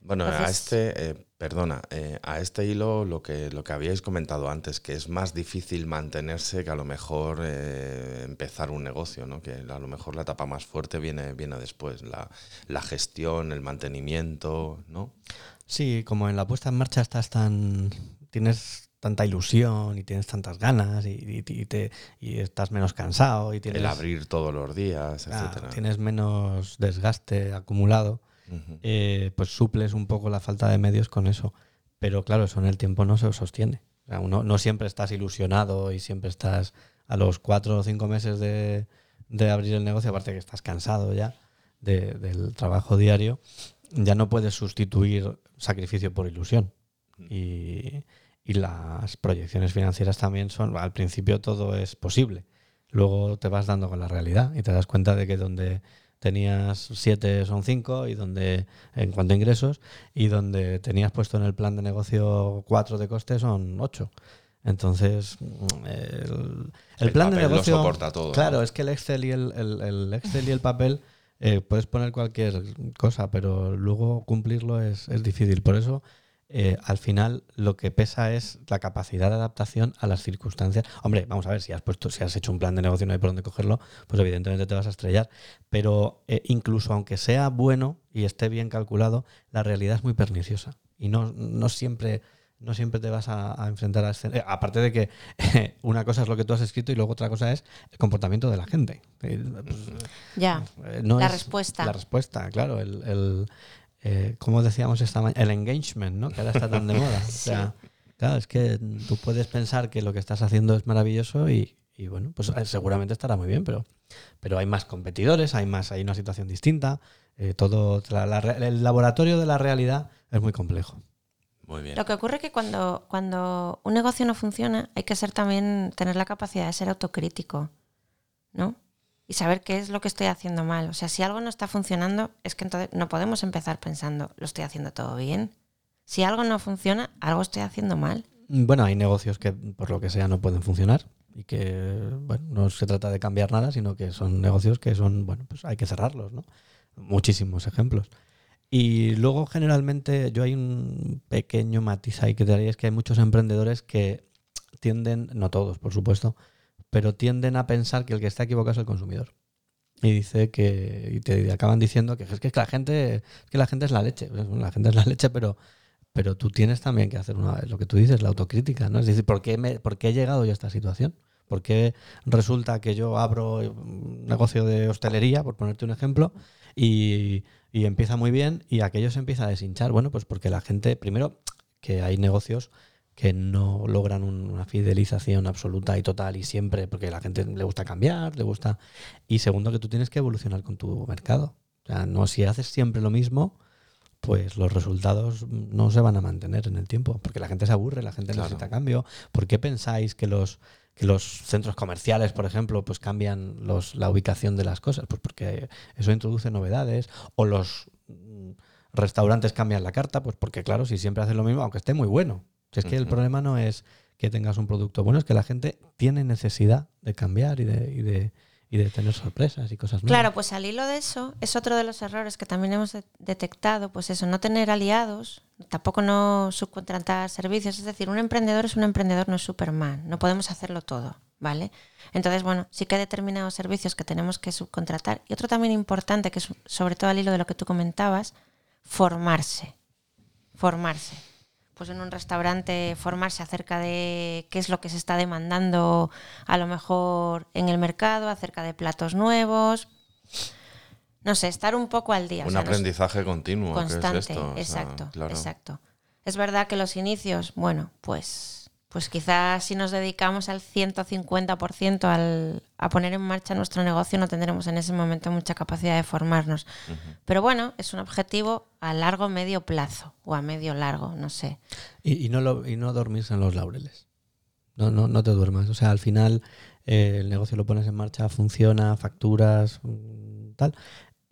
Bueno, a este, eh, perdona, eh, a este hilo lo que, lo que habíais comentado antes, que es más difícil mantenerse que a lo mejor eh, empezar un negocio, ¿no? Que a lo mejor la etapa más fuerte viene, viene después, la, la gestión, el mantenimiento, ¿no? Sí, como en la puesta en marcha estás tan. tienes tanta ilusión y tienes tantas ganas y, y- y te, y estás menos cansado y tienes, El abrir todos los días, ah, etcétera. tienes menos desgaste acumulado, Eh, pues suples un poco la falta de medios con eso. Pero claro, eso en el tiempo no se sostiene. O sea, uno- no siempre estás ilusionado y siempre estás a los cuatro o cinco meses de, de abrir el negocio, aparte que estás cansado ya de- del trabajo diario, ya no puedes sustituir sacrificio por ilusión. Y, y las proyecciones financieras también son, al principio todo es posible. Luego te vas dando con la realidad y te das cuenta de que donde tenías siete son cinco y donde en cuanto a ingresos y donde tenías puesto en el plan de negocio cuatro de coste son ocho. Entonces, mm, el, el El plan de papel lo negocio. soporta todo, Claro, ¿no? es que el Excel y el Excel y el papel eh, puedes poner cualquier cosa, pero luego cumplirlo es, es difícil. Por eso, eh, al final, lo que pesa es la capacidad de adaptación a las circunstancias. Hombre, vamos a ver, si has puesto, si has hecho un plan de negocio y no hay por dónde cogerlo, pues evidentemente te vas a estrellar. Pero eh, incluso aunque sea bueno y esté bien calculado, la realidad es muy perniciosa. Y no, no siempre. No siempre te vas a, a enfrentar a escen- eh, aparte de que *laughs* una cosa es lo que tú has escrito y luego otra cosa es el comportamiento de la gente. Eh, pues, Ya. no La es respuesta. La respuesta, claro. El, el, eh, como decíamos esta mañana, el engagement, ¿no? Que ahora está tan de moda. *laughs* O sea, claro, es que tú puedes pensar que lo que estás haciendo es maravilloso y, y, bueno, pues eh, seguramente estará muy bien, pero, pero hay más competidores, hay más, hay una situación distinta. eh, todo, la- la re- el laboratorio de la realidad es muy complejo. Muy bien. Lo que ocurre es que cuando, cuando un negocio no funciona, hay que ser también, tener la capacidad de ser autocrítico, ¿no? Y saber qué es lo que estoy haciendo mal. O sea, si algo no está funcionando, es que entonces no podemos empezar pensando, lo estoy haciendo todo bien. Si algo no funciona, algo estoy haciendo mal. Bueno, hay negocios que por lo que sea no pueden funcionar y que, bueno, no se trata de cambiar nada, sino que son negocios que son, bueno, pues hay que cerrarlos, ¿no? Muchísimos ejemplos. Y luego generalmente yo hay un pequeño matiz ahí que te daría, es que hay muchos emprendedores que tienden, no todos por supuesto, pero tienden a pensar que el que está equivocado es el consumidor. Y dice que, y te acaban diciendo que es que la gente, que la gente es la leche, la gente es la leche, pero pero tú tienes también que hacer una, lo que tú dices, la autocrítica, ¿no? Es decir, ¿por qué, por qué he llegado yo a esta situación? ¿Por qué resulta que yo abro un negocio de hostelería, por ponerte un ejemplo, y, y empieza muy bien y aquello se empieza a deshinchar? Bueno, pues porque la gente, primero, que hay negocios que no logran un- una fidelización absoluta y total y siempre, porque a la gente le gusta cambiar, le gusta... Y segundo, que tú tienes que evolucionar con tu mercado. O sea, no si haces siempre lo mismo, pues los resultados no se van a mantener en el tiempo, porque la gente se aburre, la gente Claro. necesita cambio. ¿Por qué pensáis que los que los centros comerciales, por ejemplo, pues cambian los, la ubicación de las cosas? Pues porque eso introduce novedades. O los mm, restaurantes cambian la carta, pues porque claro, si siempre hacen lo mismo, aunque esté muy bueno. Si es que el problema no es que tengas un producto bueno, es que la gente tiene necesidad de cambiar y de, y de, y de tener sorpresas y cosas nuevas. Claro, pues al hilo de eso, es otro de los errores que también hemos de- detectado, pues eso, no tener aliados, tampoco no subcontratar servicios, es decir, un emprendedor es un emprendedor, no es Superman, no podemos hacerlo todo, ¿vale? Entonces, bueno, sí que hay determinados servicios que tenemos que subcontratar. Y otro también importante, que es sobre todo al hilo de lo que tú comentabas, formarse, formarse. Pues en un restaurante formarse acerca de qué es lo que se está demandando a lo mejor en el mercado, acerca de platos nuevos. No sé, estar un poco al día. o Un no aprendizaje continuo. ¿qué es constante, esto? O sea, exacto, claro. exacto. Es verdad que los inicios, bueno, pues, pues quizás si nos dedicamos al 150% al, a poner en marcha nuestro negocio no tendremos en ese momento mucha capacidad de formarnos. Pero bueno, es un objetivo a largo medio plazo o a medio largo, no sé. Y, no, lo, y no dormirse en los laureles. No, no, no te duermas. O sea, al final eh, el negocio lo pones en marcha, funciona, facturas, mm, tal.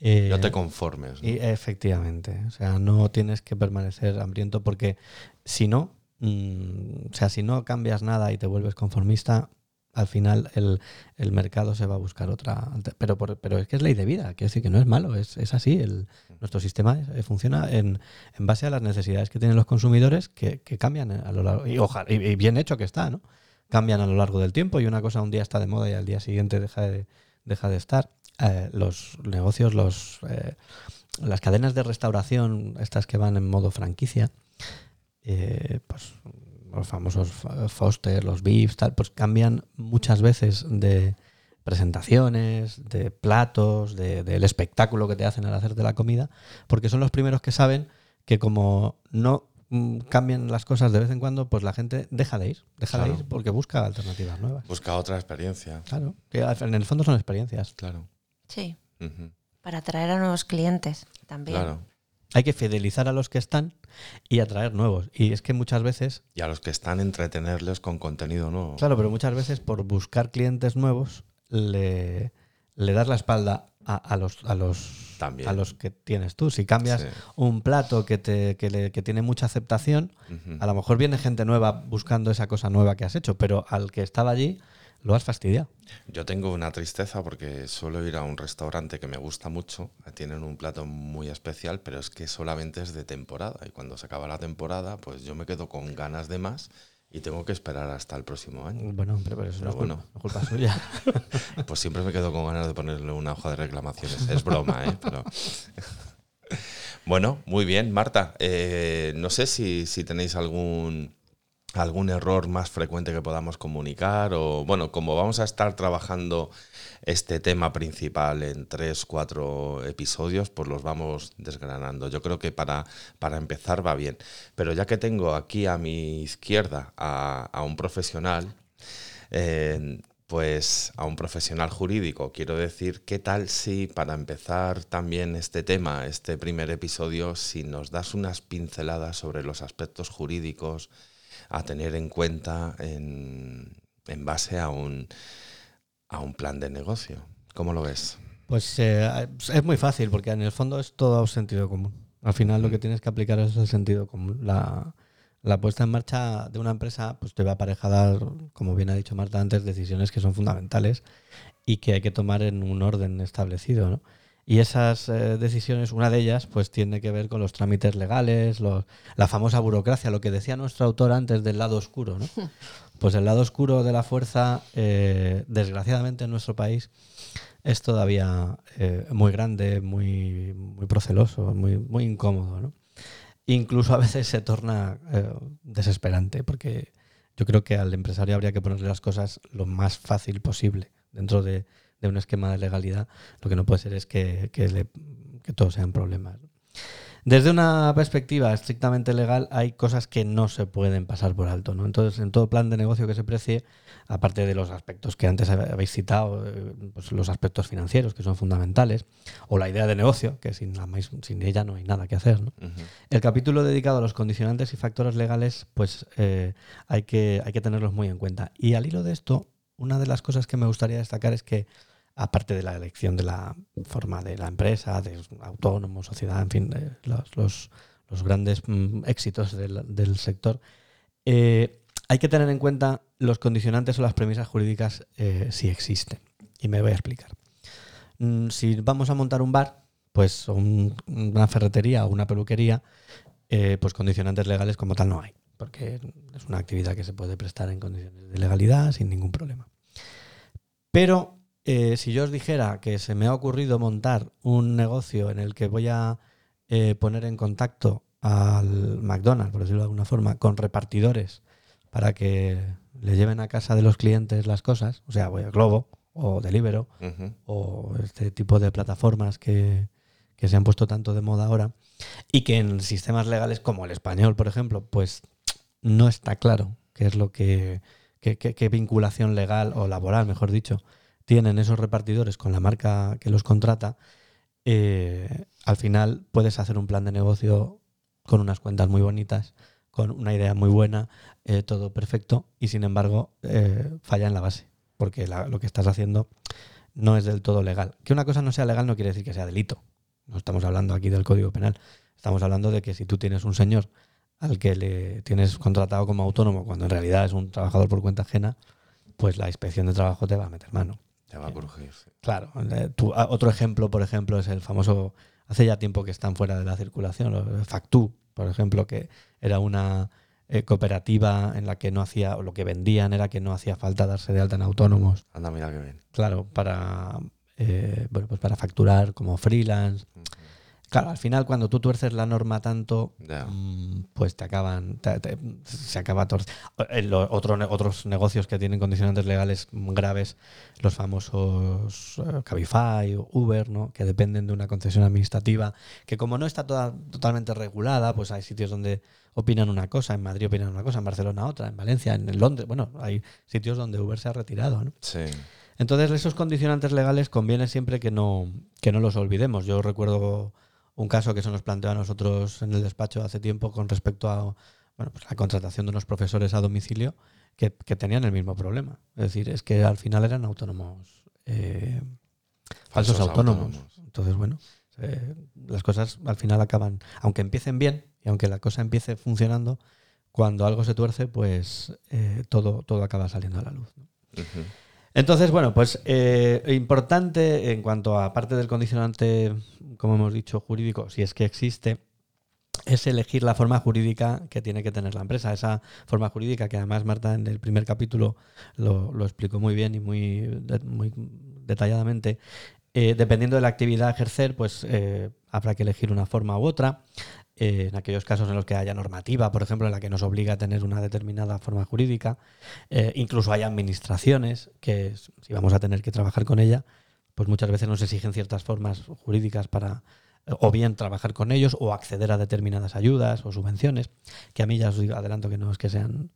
Eh, no te conformes. Y efectivamente. O sea, no tienes que permanecer hambriento porque si no, Mm, o sea, si no cambias nada y te vuelves conformista, al final el, mercado se va a buscar otra. Pero, pero es que es ley de vida, quiero decir que no es malo, es, así. El, nuestro sistema eh, funciona en, base a las necesidades que tienen los consumidores que, cambian a lo largo. Y, y, bien hecho que está, ¿no? Cambian a lo largo del tiempo y una cosa un día está de moda y al día siguiente deja de, deja de estar. Eh, los negocios, los, eh, las cadenas de restauración, estas que van en modo franquicia, eh, pues los famosos Foster, los Beefs, tal, pues cambian muchas veces de presentaciones, de platos, del espectáculo que te hacen al hacerte la comida, porque son los primeros que saben que como no mm, cambian las cosas de vez en cuando, pues la gente deja de ir, deja de ir porque busca alternativas nuevas. Busca otra experiencia. Claro, que en el fondo son experiencias. Claro. Sí. Para atraer a nuevos clientes también. Claro. Hay que fidelizar a los que están y atraer nuevos. Y es que muchas veces... Y a los que están entretenerles con contenido nuevo. Claro, pero muchas veces por buscar clientes nuevos le, le das la espalda a, los, a, los, a los que tienes tú. Si cambias un plato que, te, que, tiene mucha aceptación, a lo mejor viene gente nueva buscando esa cosa nueva que has hecho, pero al que estaba allí lo has fastidiado. Yo tengo una tristeza porque suelo ir a un restaurante que me gusta mucho, tienen un plato muy especial, pero es que solamente es de temporada y cuando se acaba la temporada, pues yo me quedo con ganas de más y tengo que esperar hasta el próximo año. Bueno, pero eso no es bueno. culpa, suya. *laughs* pues siempre me quedo con ganas de ponerle una hoja de reclamaciones. Es broma, ¿eh? *laughs* bueno, muy bien, Marta. Eh, no sé si, si tenéis algún algún error más frecuente que podamos comunicar o bueno, como vamos a estar trabajando este tema principal en tres, cuatro episodios, pues los vamos desgranando. Yo creo que para, para empezar va bien. Pero ya que tengo aquí a mi izquierda a, un profesional, eh, pues a un profesional jurídico, quiero decir, ¿qué tal si para empezar también este tema, este primer episodio, si nos das unas pinceladas sobre los aspectos jurídicos, a tener en cuenta en, base a un, a un plan de negocio. ¿Cómo lo ves? Pues eh, es muy fácil, porque en el fondo es todo sentido común. Al final lo que tienes que aplicar es el sentido común. La, puesta en marcha de una empresa pues te va a aparejar, como bien ha dicho Marta antes, decisiones que son fundamentales y que hay que tomar en un orden establecido. ¿no? Y esas eh, decisiones, una de ellas, pues tiene que ver con los trámites legales, la famosa burocracia, lo que decía nuestro autor antes del lado oscuro, ¿no? *laughs* Pues el lado oscuro de la fuerza, eh, desgraciadamente en nuestro país, es todavía eh, muy grande, muy, muy proceloso, muy, muy incómodo, ¿no? Incluso a veces se torna desesperante, porque yo creo que al empresario habría que ponerle las cosas lo más fácil posible dentro de, de un esquema de legalidad, lo que no puede ser es que, que, que todos sean problemas. Desde una perspectiva estrictamente legal hay cosas que no se pueden pasar por alto. ¿no? Entonces, en todo plan de negocio que se precie, aparte de los aspectos que antes habéis citado, eh, pues los aspectos financieros que son fundamentales, o la idea de negocio, que sin, la, sin ella no hay nada que hacer. ¿no? El capítulo dedicado a los condicionantes y factores legales, pues eh, hay, que, hay que tenerlos muy en cuenta. Y al hilo de esto, una de las cosas que me gustaría destacar es que aparte de la elección de la forma de la empresa, de autónomo, sociedad, en fin, los, grandes mm, éxitos del, sector, eh, hay que tener en cuenta los condicionantes o las premisas jurídicas eh, si existen. Y me voy a explicar. Mm, si vamos a montar un bar, pues una ferretería o una peluquería, eh, pues condicionantes legales como tal no hay, porque es una actividad que se puede prestar en condiciones de legalidad sin ningún problema. Pero eh, si yo os dijera que se me ha ocurrido montar un negocio en el que voy a eh, poner en contacto al McDonald's, por decirlo de alguna forma, con repartidores para que le lleven a casa de los clientes las cosas, o sea, voy a Globo o Delivero o este tipo de plataformas que, que se han puesto tanto de moda ahora y que en sistemas legales como el español, por ejemplo, pues no está claro qué es lo que, qué, qué- qué vinculación legal o laboral, mejor dicho, tienen esos repartidores con la marca que los contrata, eh, al final puedes hacer un plan de negocio con unas cuentas muy bonitas, con una idea muy buena, eh, todo perfecto, y sin embargo eh, falla en la base, porque la- lo que estás haciendo no es del todo legal. Que una cosa no sea legal no quiere decir que sea delito. No estamos hablando aquí del Código Penal. Estamos hablando de que si tú tienes un señor al que le tienes contratado como autónomo, cuando en realidad es un trabajador por cuenta ajena, pues la inspección de trabajo te va a meter mano. Te va a crujir. sí. Claro. eh, tú- a- otro ejemplo, por ejemplo, es el famoso, hace ya tiempo que están fuera de la circulación, lo- Factú, por ejemplo, que era una eh, cooperativa en la que no hacía, o lo que vendían era que no hacía falta darse de alta en autónomos, Anda, mira qué bien. claro, para, eh, bueno, pues para facturar como freelance. Claro, al final cuando tú tuerces la norma tanto, mm, pues te acaban, te- te- se acaba tor- en lo- otro otros negocios que tienen condicionantes legales graves, los famosos eh, Cabify o Uber, ¿no? que dependen de una concesión administrativa, que como no está toda, totalmente regulada, pues hay sitios donde opinan una cosa, en Madrid opinan una cosa, en Barcelona otra, en Valencia, en Londres, bueno, hay sitios donde Uber se ha retirado, ¿no? Sí. Entonces, esos condicionantes legales conviene siempre que no, que no los olvidemos. Yo recuerdo un caso que se nos planteó a nosotros en el despacho hace tiempo con respecto a bueno, pues la contratación de unos profesores a domicilio que, que tenían el mismo problema. Es decir, es que al final eran autónomos, eh, falsos, Falsos autónomos. autónomos. Entonces, bueno, eh, las cosas al final acaban, aunque empiecen bien y aunque la cosa empiece funcionando, cuando algo se tuerce, pues eh, todo, todo acaba saliendo a la luz. Entonces, bueno, pues eh, importante en cuanto a parte del condicionante, como hemos dicho, jurídico, si es que existe, es elegir la forma jurídica que tiene que tener la empresa. Esa forma jurídica que además Marta en el primer capítulo lo, lo explicó muy bien y muy, muy detalladamente. Eh, dependiendo de la actividad a ejercer, pues eh, habrá que elegir una forma u otra. Eh, en aquellos casos en los que haya normativa, por ejemplo, en la que nos obliga a tener una determinada forma jurídica, eh, incluso hay administraciones que, si vamos a tener que trabajar con ella, pues muchas veces nos exigen ciertas formas jurídicas para eh, o bien trabajar con ellos o acceder a determinadas ayudas o subvenciones, que a mí ya os adelanto que no es que sean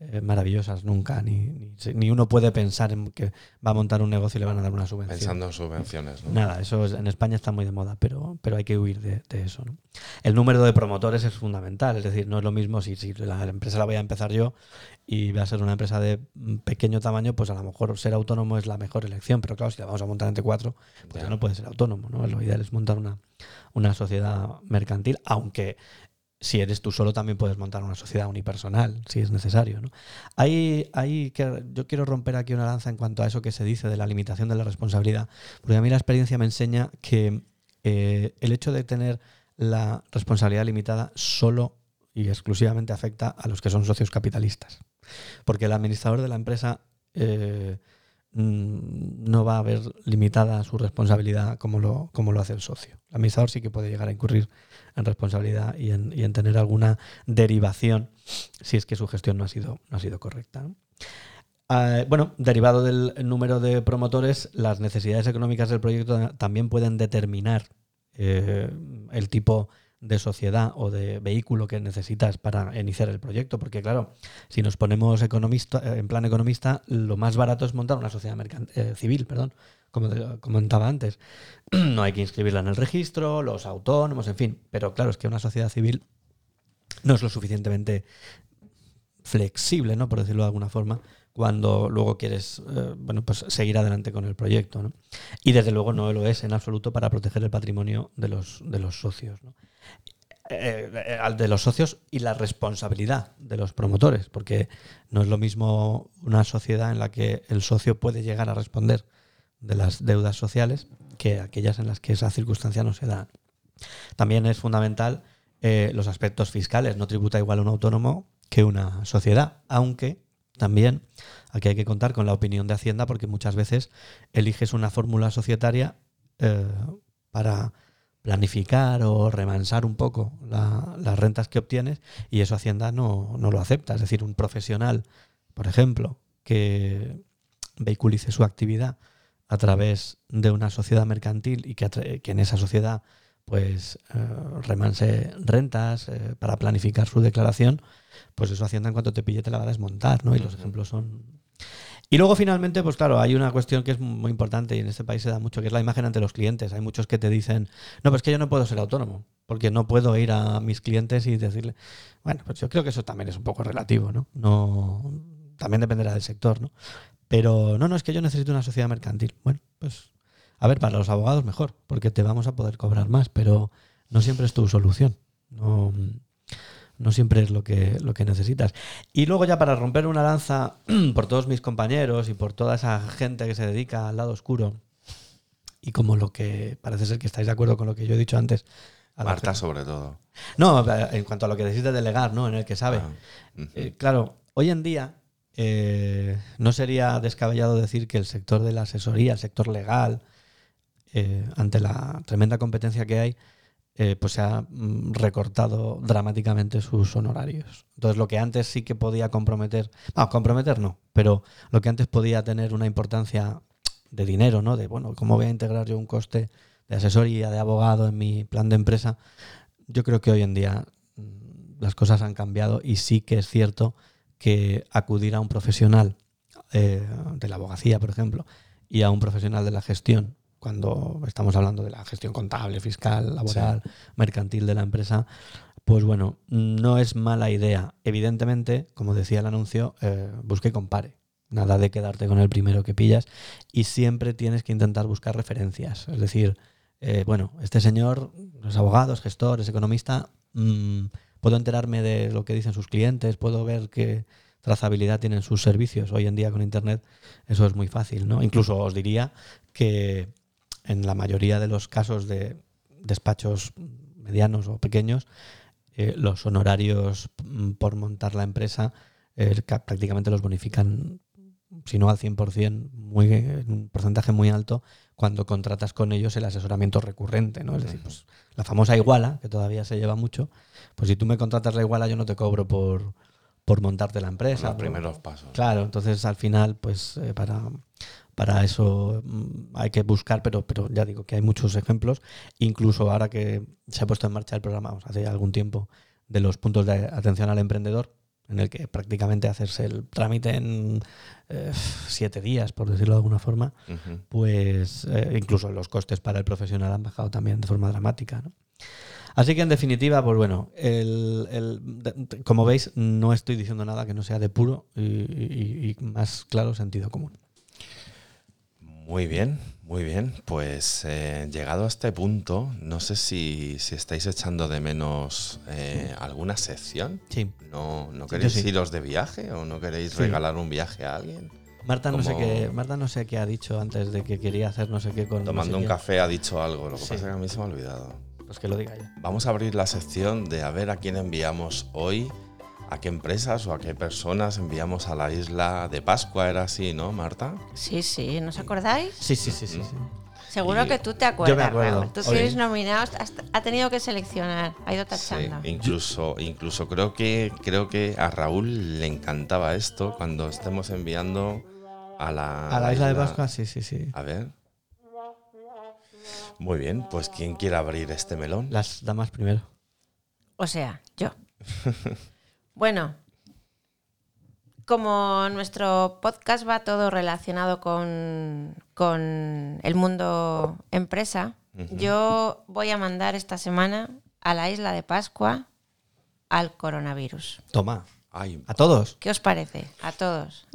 eh, maravillosas nunca, ni, ni, ni uno puede pensar en que va a montar un negocio y le van a dar una subvención. Pensando en subvenciones, ¿no? Nada, eso es- en España está muy de moda, pero, pero hay que huir de, de eso. ¿no? El número de promotores es fundamental, es decir, no es lo mismo si, si la empresa la voy a empezar yo y va a ser una empresa de pequeño tamaño, pues a lo mejor ser autónomo es la mejor elección, pero claro, si la vamos a montar entre cuatro, pues Ya. ya no puede ser autónomo. ¿no? Lo ideal es montar una, una sociedad mercantil, aunque si eres tú solo también puedes montar una sociedad unipersonal, si es necesario. ¿no? Hay, que, yo quiero romper aquí una lanza en cuanto a eso que se dice de la limitación de la responsabilidad, porque a mí la experiencia me enseña que eh, el hecho de tener la responsabilidad limitada solo y exclusivamente afecta a los que son socios capitalistas. Porque el administrador de la empresa eh, no va a ver limitada su responsabilidad como lo, como lo hace el socio. El administrador sí que puede llegar a incurrir en responsabilidad y en, y en tener alguna derivación si es que su gestión no ha sido, no ha sido correcta. Ah, bueno, derivado del número de promotores, las necesidades económicas del proyecto también pueden determinar eh, el tipo de sociedad o de vehículo que necesitas para iniciar el proyecto, porque claro, si nos ponemos economista, eh, en plan economista, lo más barato es montar una sociedad eh, civil, perdón, como comentaba antes. *clears throat* no hay que inscribirla en el registro, los autónomos, en fin, pero claro, es que una sociedad civil no es lo suficientemente flexible, ¿no? Por decirlo de alguna forma, cuando luego quieres eh, bueno, pues seguir adelante con el proyecto. ¿no? Y desde luego no lo es en absoluto para proteger el patrimonio de los, de los socios. ¿no? Eh, eh, al de los socios y la responsabilidad de los promotores, porque no es lo mismo una sociedad en la que el socio puede llegar a responder de las deudas sociales que aquellas en las que esa circunstancia no se da. También es fundamental eh, los aspectos fiscales. No tributa igual un autónomo que una sociedad, aunque también aquí hay que contar con la opinión de Hacienda porque muchas veces eliges una fórmula societaria para planificar o remansar un poco la- las rentas que obtienes y eso Hacienda no, no lo acepta. Es decir, un profesional, por ejemplo, que vehiculice su actividad a través de una sociedad mercantil y que, que en esa sociedad pues eh, remanse rentas eh, para planificar su declaración, pues eso Hacienda en cuanto te pille te la va a desmontar, ¿no? Y los ejemplos son... Y luego finalmente, pues claro, hay una cuestión que es muy importante y en este país se da mucho, que es la imagen ante los clientes. Hay muchos que te dicen, no, pues que yo no puedo ser autónomo, porque no puedo ir a mis clientes y decirle, bueno, pues yo creo que eso también es un poco relativo, ¿no? no también dependerá del sector, ¿no? Pero no, no, es que yo necesito una sociedad mercantil. Bueno, pues a ver, para los abogados mejor, porque te vamos a poder cobrar más, pero no siempre es tu solución. No, no siempre es lo que, lo que necesitas. Y luego ya para romper una lanza *clears throat* por todos mis compañeros y por toda esa gente que se dedica al lado oscuro, y como lo que parece ser que estáis de acuerdo con lo que yo he dicho antes. Marta sobre todo. No, en cuanto a lo que necesitas delegar, ¿no? En el que sabe. Ah, eh, claro, hoy en día eh, no sería descabellado decir que el sector de la asesoría, el sector legal, eh, ante la tremenda competencia que hay, eh, pues se ha mm, recortado dramáticamente sus honorarios. Entonces, lo que antes sí que podía comprometer, no, comprometer no, pero lo que antes podía tener una importancia de dinero, ¿no? De, bueno, ¿cómo voy a integrar yo un coste de asesoría, de abogado en mi plan de empresa? Yo creo que hoy en día mm, las cosas han cambiado y sí que es cierto que acudir a un profesional eh, de la abogacía, por ejemplo, y a un profesional de la gestión cuando estamos hablando de la gestión contable, fiscal, laboral, mercantil de la empresa, pues bueno, no es mala idea. Evidentemente, como decía el anuncio, eh, busque y compare. Nada de quedarte con el primero que pillas y siempre tienes que intentar buscar referencias. Es decir, eh, bueno, este señor es abogado, es gestor, es economista, mm, puedo enterarme de lo que dicen sus clientes, puedo ver qué trazabilidad tienen sus servicios. Hoy en día con Internet eso es muy fácil, ¿no? Incluso os diría que en la mayoría de los casos de despachos medianos o pequeños, eh, los honorarios mm, por montar la empresa eh, prácticamente los bonifican, si no al 100%, muy, un porcentaje muy alto, cuando contratas con ellos el asesoramiento recurrente. ¿no? Es decir, pues, la famosa iguala, que todavía se lleva mucho, pues si tú me contratas la iguala, yo no te cobro por, por montarte la empresa. Los primeros pasos. Claro, entonces al final, pues eh, para para eso mm, hay que buscar, pero, pero ya digo que hay muchos ejemplos. Incluso ahora que se ha puesto en marcha el programa hace algún tiempo de los puntos de atención al emprendedor, en el que prácticamente hacerse el trámite en eh, siete días, por decirlo de alguna forma, pues eh, incluso los costes para el profesional han bajado también de forma dramática. Así que en definitiva, pues bueno, como veis, no estoy diciendo nada que no sea de puro y más claro sentido común. Muy bien, muy bien. Pues eh, llegado a este punto, no sé si, estáis echando de menos eh, alguna sección. Sí. ¿No, no queréis iros de viaje o no queréis regalar un viaje a alguien? Marta no, sé qué, Marta no sé qué ha dicho antes de que quería hacer no sé qué con. Tomando un café ha dicho algo, lo que pasa es que a mí se me ha olvidado. Pues que lo diga ya. Vamos a abrir la sección de a ver a quién enviamos hoy a qué empresas o a qué personas enviamos a la isla de Pascua. Era así, ¿no, Marta? Sí, sí, ¿nos acordáis? Sí, sí, sí, sí. Seguro que tú te acuerdas. Yo me acuerdo. Tú que eres nominado, ha tenido que seleccionar, ha ido tachando. Sí, incluso, incluso creo que creo que a Raúl le encantaba esto cuando estemos enviando a la, a la isla, de Pascua, sí, sí, sí. A ver. Muy bien, pues ¿quién quiere abrir este melón? Las damas primero. O sea, yo. *laughs* Bueno, como nuestro podcast va todo relacionado con, el mundo empresa, yo voy a mandar esta semana a la isla de Pascua al coronavirus. Toma. ¿A todos? ¿Qué os parece? A todos.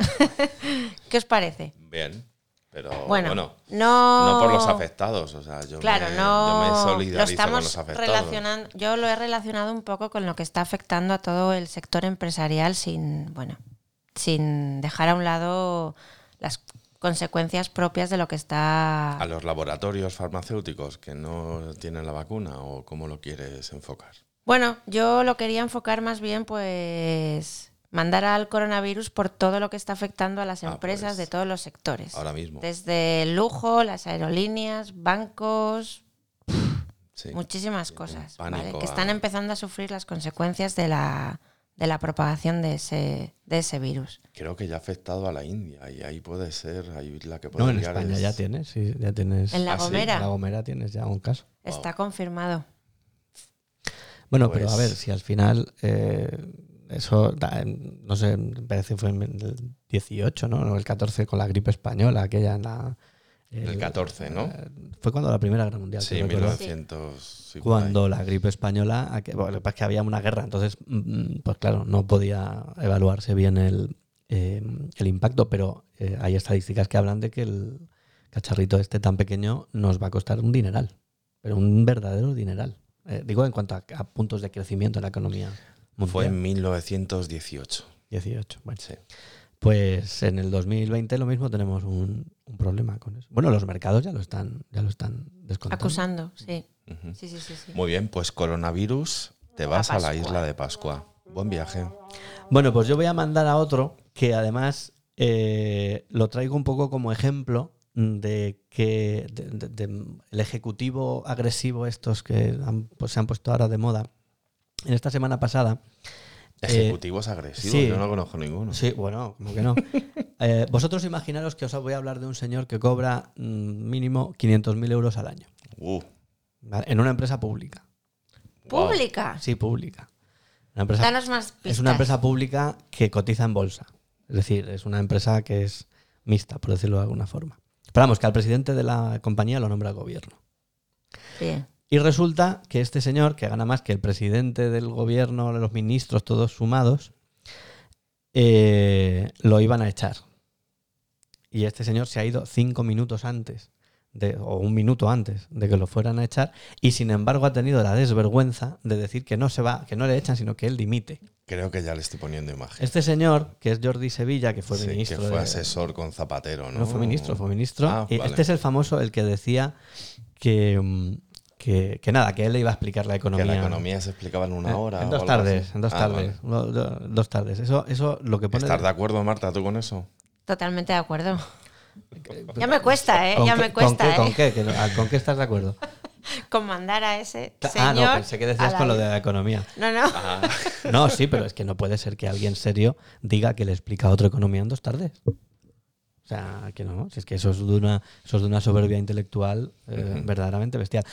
*laughs* ¿Qué os parece? Bien. Pero bueno, no, por los afectados, o sea, yo claro, no, lo estamos Relacionando, yo lo he relacionado un poco con lo que está afectando a todo el sector empresarial sin, bueno, sin dejar a un lado las consecuencias propias de lo que está... A los laboratorios farmacéuticos que no tienen la vacuna o cómo lo quieres enfocar. Bueno, yo lo quería enfocar más bien pues mandar al coronavirus por todo lo que está afectando a las ah, empresas pues, de todos los sectores. Ahora mismo. Desde el lujo, las aerolíneas, bancos, muchísimas cosas, que están empezando a sufrir las consecuencias de la, de la propagación de ese, de ese virus. Creo que ya ha afectado a la India y ahí puede ser, ahí la que puede No, en España ya tienes, sí, ya tienes. En La ah, Gomera. En La Gomera tienes ya un caso. Está confirmado. Bueno, pero a Pues- ver, si al final eh, eso, no sé, parece que fue en el 18, ¿no? O el 14 con la gripe española, aquella en la... El 14, ¿no? eh, Fue cuando la Primera Guerra Mundial. Sí, creo que fue. 1900. sí. Cuando la gripe española, bueno, lo que pasa es que había una guerra, entonces, mm, pues claro, no podía evaluarse bien el, eh, el impacto, pero eh, hay estadísticas que hablan de que el cacharrito este tan pequeño nos va a costar un dineral, pero un verdadero dineral. Eh, digo en cuanto a, a puntos de crecimiento en la economía mundial. Fue en 1918. 18. Bueno, Sí. pues en el 2020 lo mismo tenemos un, un problema con eso. Bueno, los mercados ya lo están, ya lo están descontando. Acusando, sí. Ujú. Sí, sí, sí. sí. Muy bien, pues coronavirus, te vas a la isla de Pascua. Buen viaje. Bueno, pues yo voy a mandar a otro que además eh, lo traigo un poco como ejemplo de que de- de- de- el ejecutivo agresivo estos que han- pues, se han puesto ahora de moda. En esta semana pasada, Ejecutivos agresivos, sí. yo no conozco ninguno. sí, bueno, como que no. *laughs* Eh, vosotros imaginaros que os voy a hablar de un señor que cobra mm, mínimo 500.000 euros al año Uh, ¿vale? en una empresa pública. wow. Pública. Sí, pública. Una empresa Danos más pistas. Es una empresa pública que cotiza en bolsa. Es decir, es una empresa que es mixta, por decirlo de alguna forma. Pero vamos, que al presidente de la compañía lo nombra el gobierno. Bien. Y resulta que este señor, que gana más que el presidente del gobierno, los ministros, todos sumados, eh, lo iban a echar. Y este señor se ha ido cinco minutos antes, de, o un minuto antes de que lo fueran a echar, y sin embargo ha tenido la desvergüenza de decir que no se va, que no le echan, sino que él dimite. Creo que ya le estoy poniendo imagen. Este señor, que es Jordi Sevilla, que fue Sí, ministro. que fue de- asesor con Zapatero, ¿no? No, fue ministro, fue ministro. Ah, vale. Este es el famoso, el que decía que, mm, que, que nada, que él le iba a explicar la Que economía. la economía se explicaba en una Eh, hora. En dos tardes, así. en dos Ah, tardes. Lo- do- Dos tardes. Eso, eso lo que vale. pone. ¿Estás de acuerdo, Marta, tú con eso? Totalmente de acuerdo. *laughs* Ya me cuesta, ¿eh? ¿Con Ya qué- me cuesta, ¿Con qué, ¿eh? ¿con qué? Que no- ah, ¿Con qué estás de acuerdo? *laughs* Con mandar a ese señor. ah, no, pensé que decías con lo de la economía. No, no. Ah, No, sí, pero es que no puede ser que alguien serio diga que le explica a otro economía en dos tardes. O sea, que no, si es que eso es de una, eso es de una soberbia intelectual eh, verdaderamente bestial.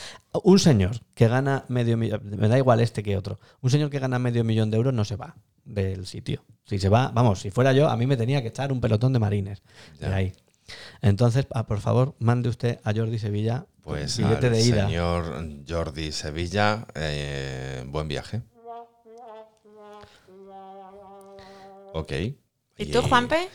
Un señor que gana medio millón, me da igual este que otro, un señor que gana medio millón de euros no se va del sitio. Si se va, vamos, si fuera yo, a mí me tenía que echar un pelotón de marines de ahí. Entonces, ah, por favor, mande usted a Jordi Sevilla pues billete al de ida. señor Jordi Sevilla, eh, buen viaje. Ok. ¿Y tú, Juanpe?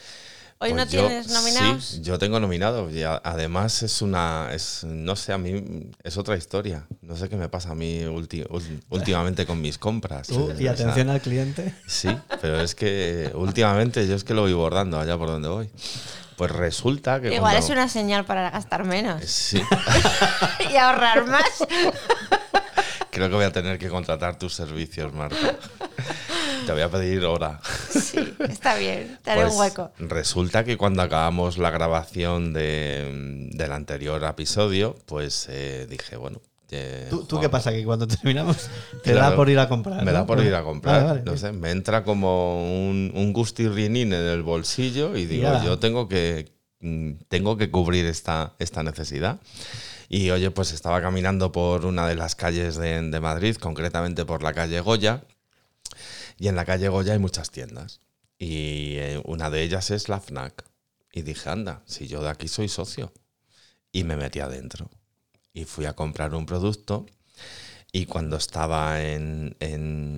¿Hoy Pues no yo- tienes nominados? Sí, yo tengo nominados. Y a- además es una, es, no sé, a mí es otra historia. No sé qué me pasa a mí ulti- ul- últimamente con mis compras. Tú, Eh, y atención al cliente. Sí, pero es que últimamente yo es que lo voy bordando allá por donde voy. Pues resulta que Igual cuando- es una señal para gastar menos Sí, *laughs* y ahorrar más. creo que voy a tener que contratar tus servicios, Marta. Te voy a pedir hora. *laughs* Sí, está bien. Te haré Pues un hueco. Resulta que cuando acabamos la grabación de- del anterior episodio, pues eh, dije, bueno. eh, ¿Tú, qué pasa? Que cuando terminamos te Claro, da por ir a comprar. Me ¿no? da por ir a comprar. Vale, vale, no sé, me entra como un, un gustirrinín en el bolsillo y digo, Ya. yo tengo que, mm, tengo que cubrir esta, esta necesidad. Y oye, pues estaba caminando por una de las calles de, de Madrid, concretamente por la calle Goya. Y en la calle Goya hay muchas tiendas. Y eh, una de ellas es la FNAC. Y dije, anda, si yo de aquí soy socio. Y me metí adentro. Y fui a comprar un producto. Y cuando estaba en,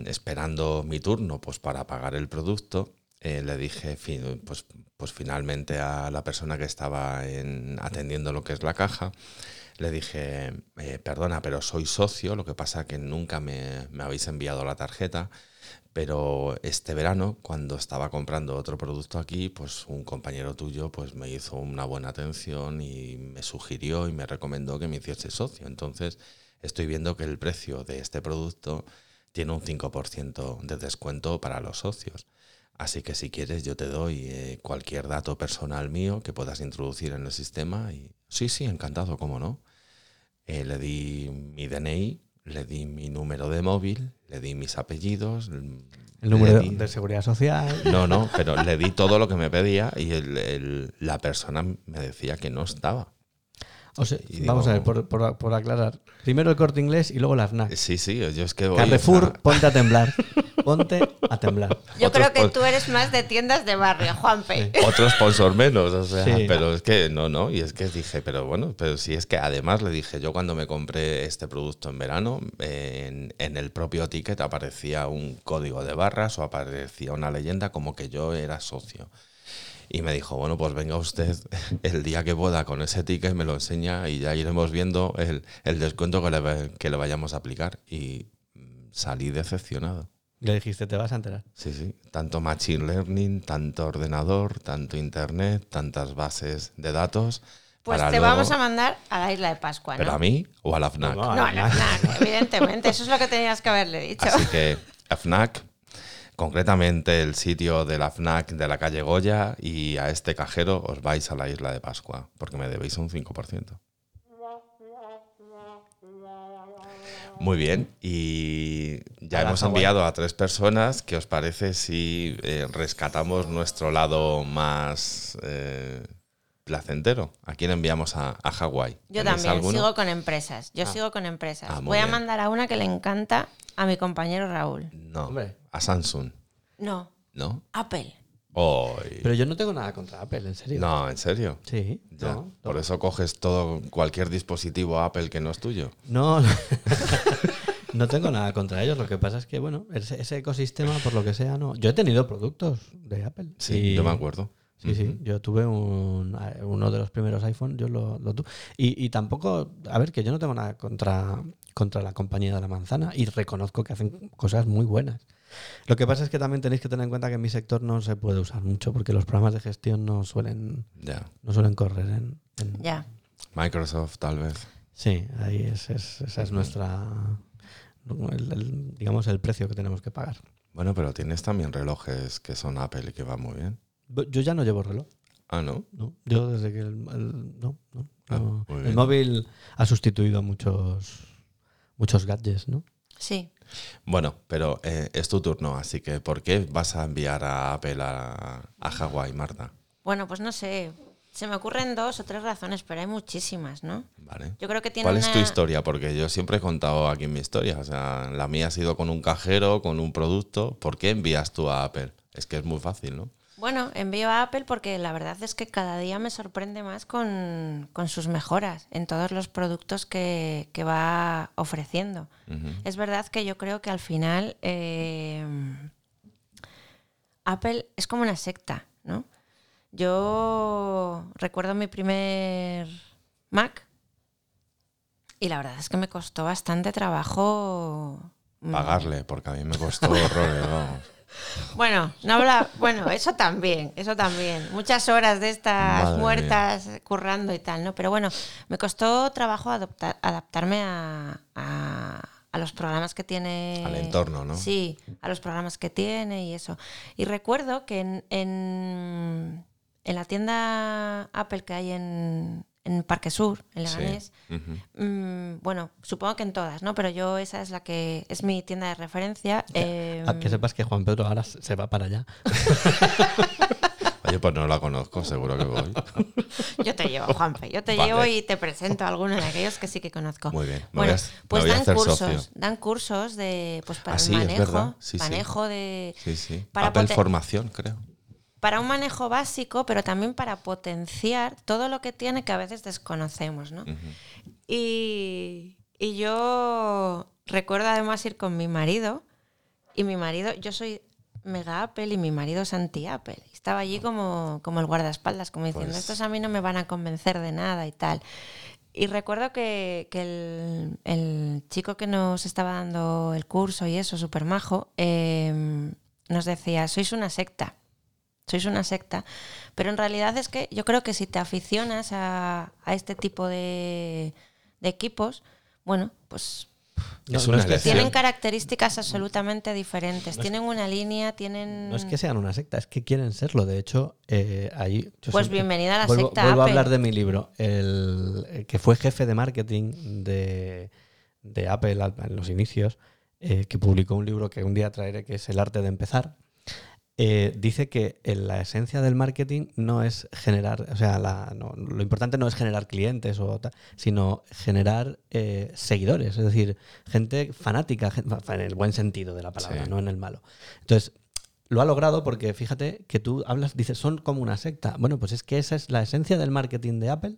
esperando mi turno pues para pagar el producto, eh, le dije pues, pues finalmente a la persona que estaba en- atendiendo lo que es la caja, le dije, eh, perdona, pero soy socio, lo que pasa que nunca me, me habéis enviado la tarjeta, pero este verano, cuando estaba comprando otro producto aquí, pues un compañero tuyo pues me hizo una buena atención y me sugirió y me recomendó que me hiciese socio. Entonces estoy viendo que el precio de este producto tiene un 5% de descuento para los socios. Así que si quieres yo te doy eh, cualquier dato personal mío que puedas introducir en el sistema y sí, sí, encantado, cómo no. Eh, le di mi DNI, le di mi número de móvil, le di mis apellidos. El número de, di- de seguridad social. No, no, pero le di todo lo que me pedía y el- el- la persona me decía que no estaba. O sea, Y digo- vamos a ver, por, por- por aclarar. Primero el corte inglés y luego la FNAC. Sí, sí, yo es que voy, Carrefour, ponte a temblar. Ponte a temblar. Yo creo que tú eres más de tiendas de barrio, Juanpe. otro sponsor menos, o sea, Sí. pero es que no, no, y es que dije, pero bueno, pero si es que además le dije, yo cuando me compré este producto en verano, en, en el propio ticket aparecía un código de barras o aparecía una leyenda como que yo era socio. Y me dijo, bueno, pues venga usted *laughs* el día que pueda con ese ticket, me lo enseña y ya iremos viendo el, el descuento que le, que le vayamos a aplicar. Y mm, salí decepcionado. Le dijiste, te vas a enterar. Sí, sí. Tanto Machine Learning, tanto ordenador, tanto Internet, tantas bases de datos. Pues te luego- vamos a mandar a la isla de Pascua, ¿no? ¿Pero a mí o a la FNAC? No, no, No, no, no, evidentemente. Eso es lo que tenías que haberle dicho. Así que a FNAC, concretamente el sitio de la FNAC de la calle Goya y a este cajero os vais a la isla de Pascua, porque me debéis un 5%. Muy bien, y ya hemos enviado a tres personas. ¿Qué os parece si eh, rescatamos nuestro lado más eh, placentero? ¿A quién enviamos a, a Hawái? Yo ¿Tenéis también alguno? sigo con empresas. Yo Ah. sigo con empresas. Ah, Voy a mandar a una que le encanta a mi compañero Raúl. No, Hombre. a Samsung, No, ¿no? Apple. Pero yo no tengo nada contra Apple, en serio. No, en serio. Sí. Ya, no, por no. eso coges todo, cualquier dispositivo Apple que no es tuyo. No, *laughs* no. No tengo nada contra ellos. Lo que pasa es que, bueno, ese, ese ecosistema, por lo que sea, no. Yo he tenido productos de Apple. Sí, Y- yo me acuerdo. Sí, sí. Yo tuve un, uno de los primeros iPhone, yo lo, lo tuve. Y, y tampoco, a ver, que yo no tengo nada contra, contra la compañía de la manzana y reconozco que hacen cosas muy buenas. Lo que pasa es que también tenéis que tener en cuenta que en mi sector no se puede usar mucho porque los programas de gestión no suelen, no suelen correr en. Microsoft, tal vez. Sí, ahí es, es- esa es nuestra, el- el- digamos, el precio que tenemos que pagar. Bueno, pero tienes también relojes que son Apple y que van muy bien. Yo ya no llevo reloj. Ah, ¿no? No, yo desde que el, el- no, no, Ah, no. el bien. móvil ha sustituido muchos muchos gadgets, ¿no? Sí. Bueno, pero eh, es tu turno, así que ¿por qué vas a enviar a Apple a, a Hawái, Marta? Bueno, pues no sé. Se me ocurren dos o tres razones, pero hay muchísimas, ¿no? Vale. Yo creo que tiene ¿Cuál es tu historia? Porque yo siempre he contado aquí mi historia. O sea, la mía ha sido con un cajero, con un producto. ¿Por qué envías tú a Apple? Es que es muy fácil, ¿no? Bueno, envío a Apple porque la verdad es que cada día me sorprende más con, con sus mejoras en todos los productos que, que va ofreciendo. Es verdad que yo creo que al final eh, Apple es como una secta, ¿no? Yo recuerdo mi primer Mac y la verdad es que me costó bastante trabajo mm, Pagarle, porque a mí me costó *laughs* horrores, vamos. Bueno, no habla, bueno, eso también, eso también. Muchas horas de estas Madre muertas currando y tal, ¿no? Pero bueno, me costó trabajo adoptar- adaptarme a, a- a los programas que tiene. Al entorno, ¿no? Sí, a los programas que tiene y eso. Y recuerdo que en, en, en la tienda Apple que hay en, en Parque Sur, en Leganés, Sí. Mm, bueno, supongo que en todas, ¿no? Pero yo esa es la que es mi tienda de referencia. eh, A que sepas que Juan Pedro ahora se va para allá. *laughs* Oye, pues no la conozco, seguro que voy. *laughs* Yo te llevo, Juanfe, yo te Vale. llevo y te presento a alguno de aquellos que sí que conozco. Muy bien, me Bueno, voy a- me pues voy dan cursos, socio. dan cursos de pues para Ah, el sí, manejo. Sí, manejo de Sí. Para pote- Formación, creo. Para un manejo básico, pero también para potenciar todo lo que tiene que a veces desconocemos, ¿no? Y, y yo recuerdo además ir con mi marido y mi marido, yo soy mega Apple y mi marido es anti-Apple. Estaba allí como, como el guardaespaldas, como diciendo, Pues- estos a mí no me van a convencer de nada y tal. Y recuerdo que, que el, el chico que nos estaba dando el curso y eso, súper majo, eh, nos decía, sois una secta, sois una secta, pero en realidad es que yo creo que si te aficionas a, a este tipo de, de equipos, bueno, pues No, Es no una es que elección. tienen características absolutamente diferentes, No es- tienen una línea, tienen... No es que sean una secta, es que quieren serlo. De hecho, eh, ahí. yo Pues siempre- bienvenida a la vuelvo, secta vuelvo a hablar de mi libro. El, el que fue jefe de marketing de, de Apple al- en los inicios, eh, que publicó un libro que un día traeré, que es El arte de empezar. Eh, dice que la esencia del marketing no es generar, o sea, la- no- lo importante no es generar clientes, o tal, sino generar eh, seguidores, es decir, gente fanática, en el buen sentido de la palabra, Sí. no en el malo. Entonces, lo ha logrado porque fíjate que tú hablas, dices, son como una secta. Bueno, pues es que esa es la esencia del marketing de Apple.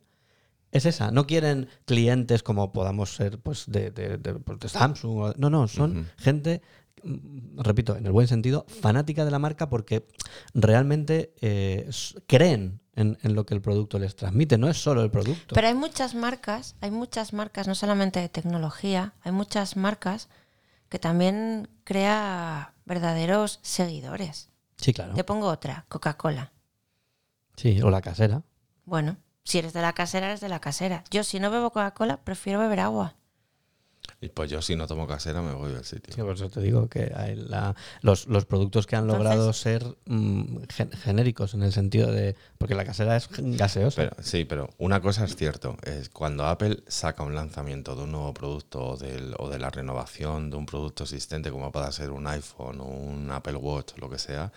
Es esa. No quieren clientes como podamos ser pues, de, de- de- pues, de Samsung. no, no, son Ujú. gente, mm, repito, en el buen sentido, fanática de la marca porque realmente eh, creen en, en lo que el producto les transmite. No es solo el producto. Pero hay muchas marcas, hay muchas marcas, no solamente de tecnología, hay muchas marcas que también crea verdaderos seguidores. sí, claro. Te pongo otra, Coca-Cola. Sí, o la casera. Bueno, si eres de la casera, eres de la casera. Yo si no bebo Coca-Cola, prefiero beber agua. Y pues yo si no tomo casera me voy del sitio. Sí, por eso te digo que hay la- los, los productos que han Entonces- logrado ser mm, gen- genéricos en el sentido de. Porque la casera es gaseosa. Pero, sí, pero una cosa es cierto, es cuando Apple saca un lanzamiento de un nuevo producto o, del- o de la renovación de un producto existente, como pueda ser un iPhone o un Apple Watch o lo que sea,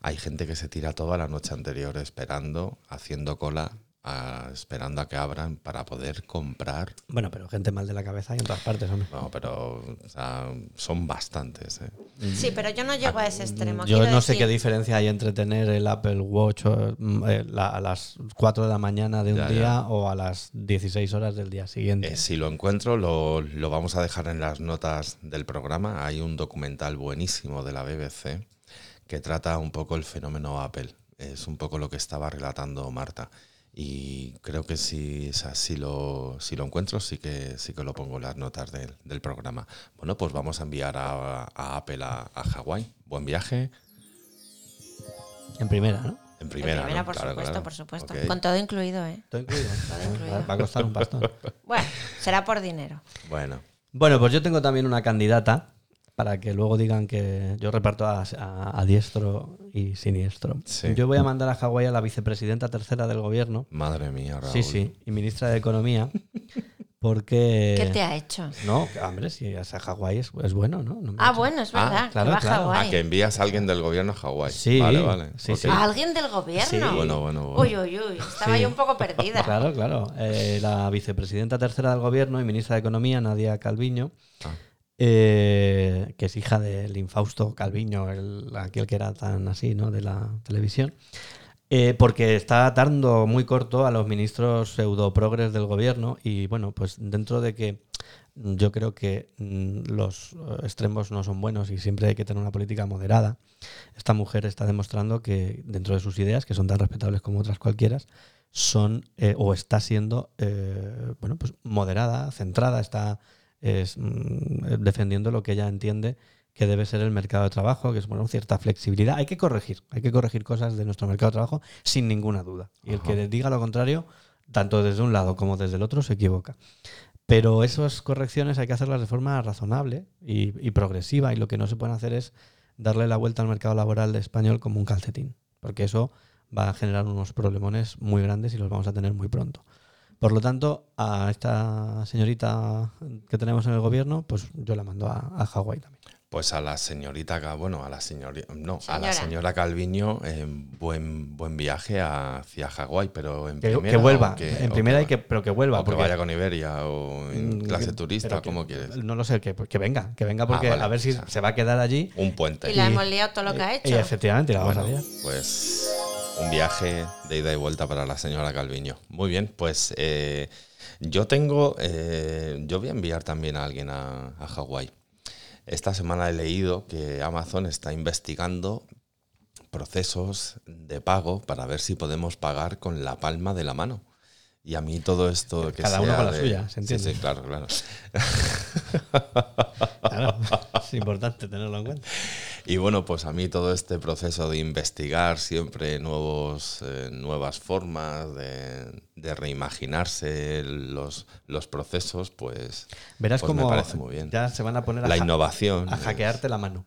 hay gente que se tira toda la noche anterior esperando, haciendo cola, a- esperando a que abran para poder comprar. Bueno, pero gente mal de la cabeza hay en todas partes, hombre. No, pero o sea, son bastantes. ¿eh? Sí, pero yo no llego a ese extremo. Yo Quiero no sé qué diferencia hay entre tener el Apple Watch o, mm, eh, la- a las 4 de la mañana de un Ya, día ya. o a las 16 horas del día siguiente. Eh, si lo encuentro, lo, lo vamos a dejar en las notas del programa. Hay un documental buenísimo de la BBC que trata un poco el fenómeno Apple. Es un poco lo que estaba relatando Marta. Y creo que si, o sea, si, lo, si lo encuentro, sí que, sí que lo pongo en las notas del, del programa. Bueno, pues vamos a enviar a, a Apple a, a Hawái. Buen viaje. En primera, ¿no? En En primera, primera, ¿no? por Claro, supuesto, claro. por supuesto. Con todo incluido, ¿eh? Todo incluido. Todo incluido. Va a costar un pastón. *laughs* Bueno, será por dinero. Bueno, Bueno, pues yo tengo también una candidata para que luego digan que yo reparto a, a- a diestro y siniestro. Sí. Yo voy a mandar a Hawái a la vicepresidenta tercera del gobierno. madre mía, Raúl. Sí, sí, y ministra de Economía. *laughs* Porque. ¿Qué te ha hecho? No, hombre, si es a Hawái es, es bueno, ¿no? Ah, bueno, es Ah, verdad. claro, que va a claro. Hawái. Ah, que envías a alguien del gobierno a Hawái. Sí, vale, vale. sí, Ok. sí. ¿A alguien del gobierno? Sí. Bueno, bueno, bueno. Uy, uy, uy. Estaba Sí. yo un poco perdida. Claro, claro. Eh, la vicepresidenta tercera del gobierno y ministra de Economía, Nadia Calviño, Ah. Eh, que es hija del infausto Calviño, el, aquel que era tan así, ¿no? De la televisión. Eh, porque está dando muy corto a los ministros pseudo-progres del gobierno y bueno, pues dentro de que yo creo que mm, los eh, extremos no son buenos y siempre hay que tener una política moderada, esta mujer está demostrando que dentro de sus ideas, que son tan respetables como otras cualquiera, son o está siendo bueno, pues moderada, centrada, está es, mm, defendiendo lo que ella entiende que debe ser el mercado de trabajo, que es bueno, cierta flexibilidad. Hay que corregir, hay que corregir cosas de nuestro mercado de trabajo sin ninguna duda. Y el que diga lo contrario, tanto desde un lado como desde el otro, se equivoca. Pero esas correcciones hay que hacerlas de forma razonable y, y progresiva. Y lo que no se puede hacer es darle la vuelta al mercado laboral de español como un calcetín. Porque eso va a generar unos problemones muy grandes y los vamos a tener muy pronto. Por lo tanto, a esta señorita que tenemos en el gobierno, pues yo la mando a, a Hawái también. Pues a la señorita, bueno, a la señorita, no, a Señora. la señora Calviño, eh, buen, buen viaje hacia Hawái, pero en Que, primera. que vuelva. que- en primera que hay que, pero que vuelva. o que porque- vaya con Iberia o en Mm, clase que- turista, que- como quieres. No lo sé, que, que venga, que venga porque Ah, vale, a ver si o sea. se va a quedar allí. Un puente. Y la Y- hemos liado todo lo que ha Y hecho. efectivamente, la vamos a liar. pues un viaje de ida y vuelta para la señora Calviño. Muy bien, pues eh, yo tengo, eh, yo voy a enviar también a alguien a, a Hawái. Esta semana he leído que Amazon está investigando procesos de pago para ver si podemos pagar con la palma de la mano. Y a mí todo esto que Cada uno con la de- suya, ¿se Sí, entiende? sí, claro, claro. Claro, es importante tenerlo en cuenta. Y bueno, pues a mí todo este proceso de investigar siempre nuevos, eh, nuevas formas, de, de reimaginarse los, los procesos, pues, Verás pues me parece muy bien. ya se van a poner a, La ja- innovación. a es- hackearte la mano.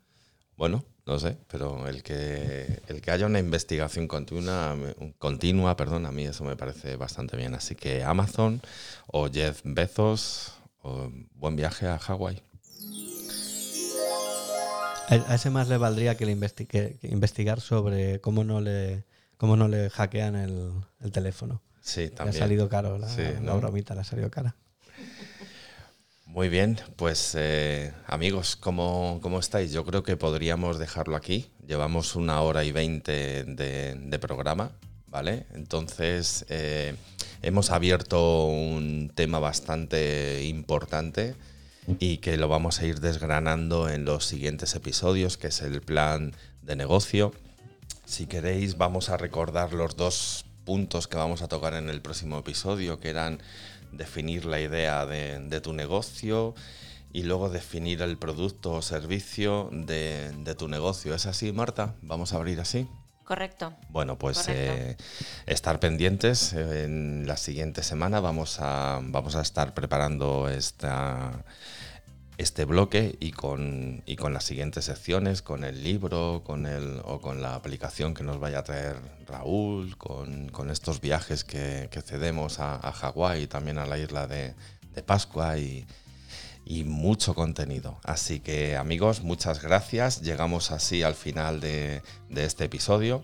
bueno, no sé, pero el que, el que haya una investigación continua, continua, perdón, a mí eso me parece bastante bien. Así que Amazon o Jeff Bezos, o buen viaje a Hawái. A ese más le valdría que, le investigar sobre cómo no le, cómo no le hackean el, teléfono. Sí, también. Le ha salido caro la, bromita, le ha salido cara. Muy bien, pues eh, amigos, ¿cómo, ¿cómo, estáis? Yo creo que podríamos dejarlo aquí. Llevamos una hora y veinte de, programa, ¿vale? Entonces, eh, hemos abierto un tema bastante importante y que lo vamos a ir desgranando en los siguientes episodios, que es el plan de negocio. Si queréis, vamos a recordar los dos puntos que vamos a tocar en el próximo episodio, que eran definir la idea de, tu negocio y luego definir el producto o servicio de, tu negocio. ¿Es así, Marta? Vamos a abrir así. Correcto. Bueno, pues eh, estar pendientes. En la siguiente semana vamos a, vamos a estar preparando esta, este bloque y con, y con las siguientes secciones, con el libro con el, o con la aplicación que nos vaya a traer Raúl, con, estos viajes que, cedemos a, a Hawái y también a la isla de, Pascua y, mucho contenido. Así que amigos, muchas gracias. Llegamos así al final de, de este episodio.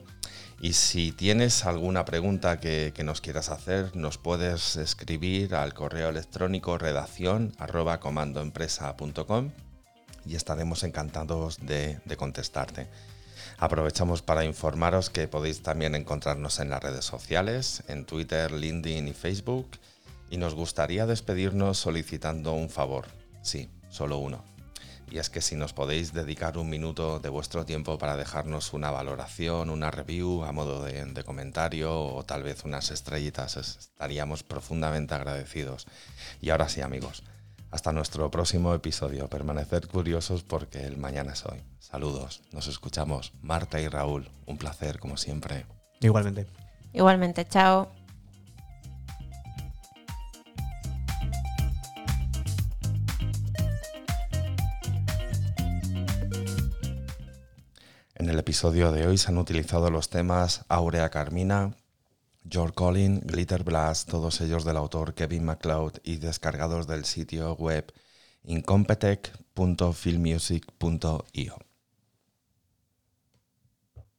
Y si tienes alguna pregunta que, nos quieras hacer, nos puedes escribir al correo electrónico redacción arroba comandoempresa.com y estaremos encantados de, de contestarte. Aprovechamos para informaros que podéis también encontrarnos en las redes sociales, en Twitter, LinkedIn y Facebook. Y nos gustaría despedirnos solicitando un favor. Sí, solo uno y es que si nos podéis dedicar un minuto de vuestro tiempo para dejarnos una valoración, una review a modo de, comentario o tal vez unas estrellitas, estaríamos profundamente agradecidos. Y ahora sí amigos, hasta nuestro próximo episodio. Permanecer curiosos porque el mañana es hoy. Saludos, nos escuchamos. Marta y Raúl, un placer como siempre. Igualmente. Igualmente, chao. En el episodio de hoy se han utilizado los temas Aurea Carmina, George Collin, Glitter Blast, todos ellos del autor Kevin MacLeod y descargados del sitio web incompetech.filmmusic.io.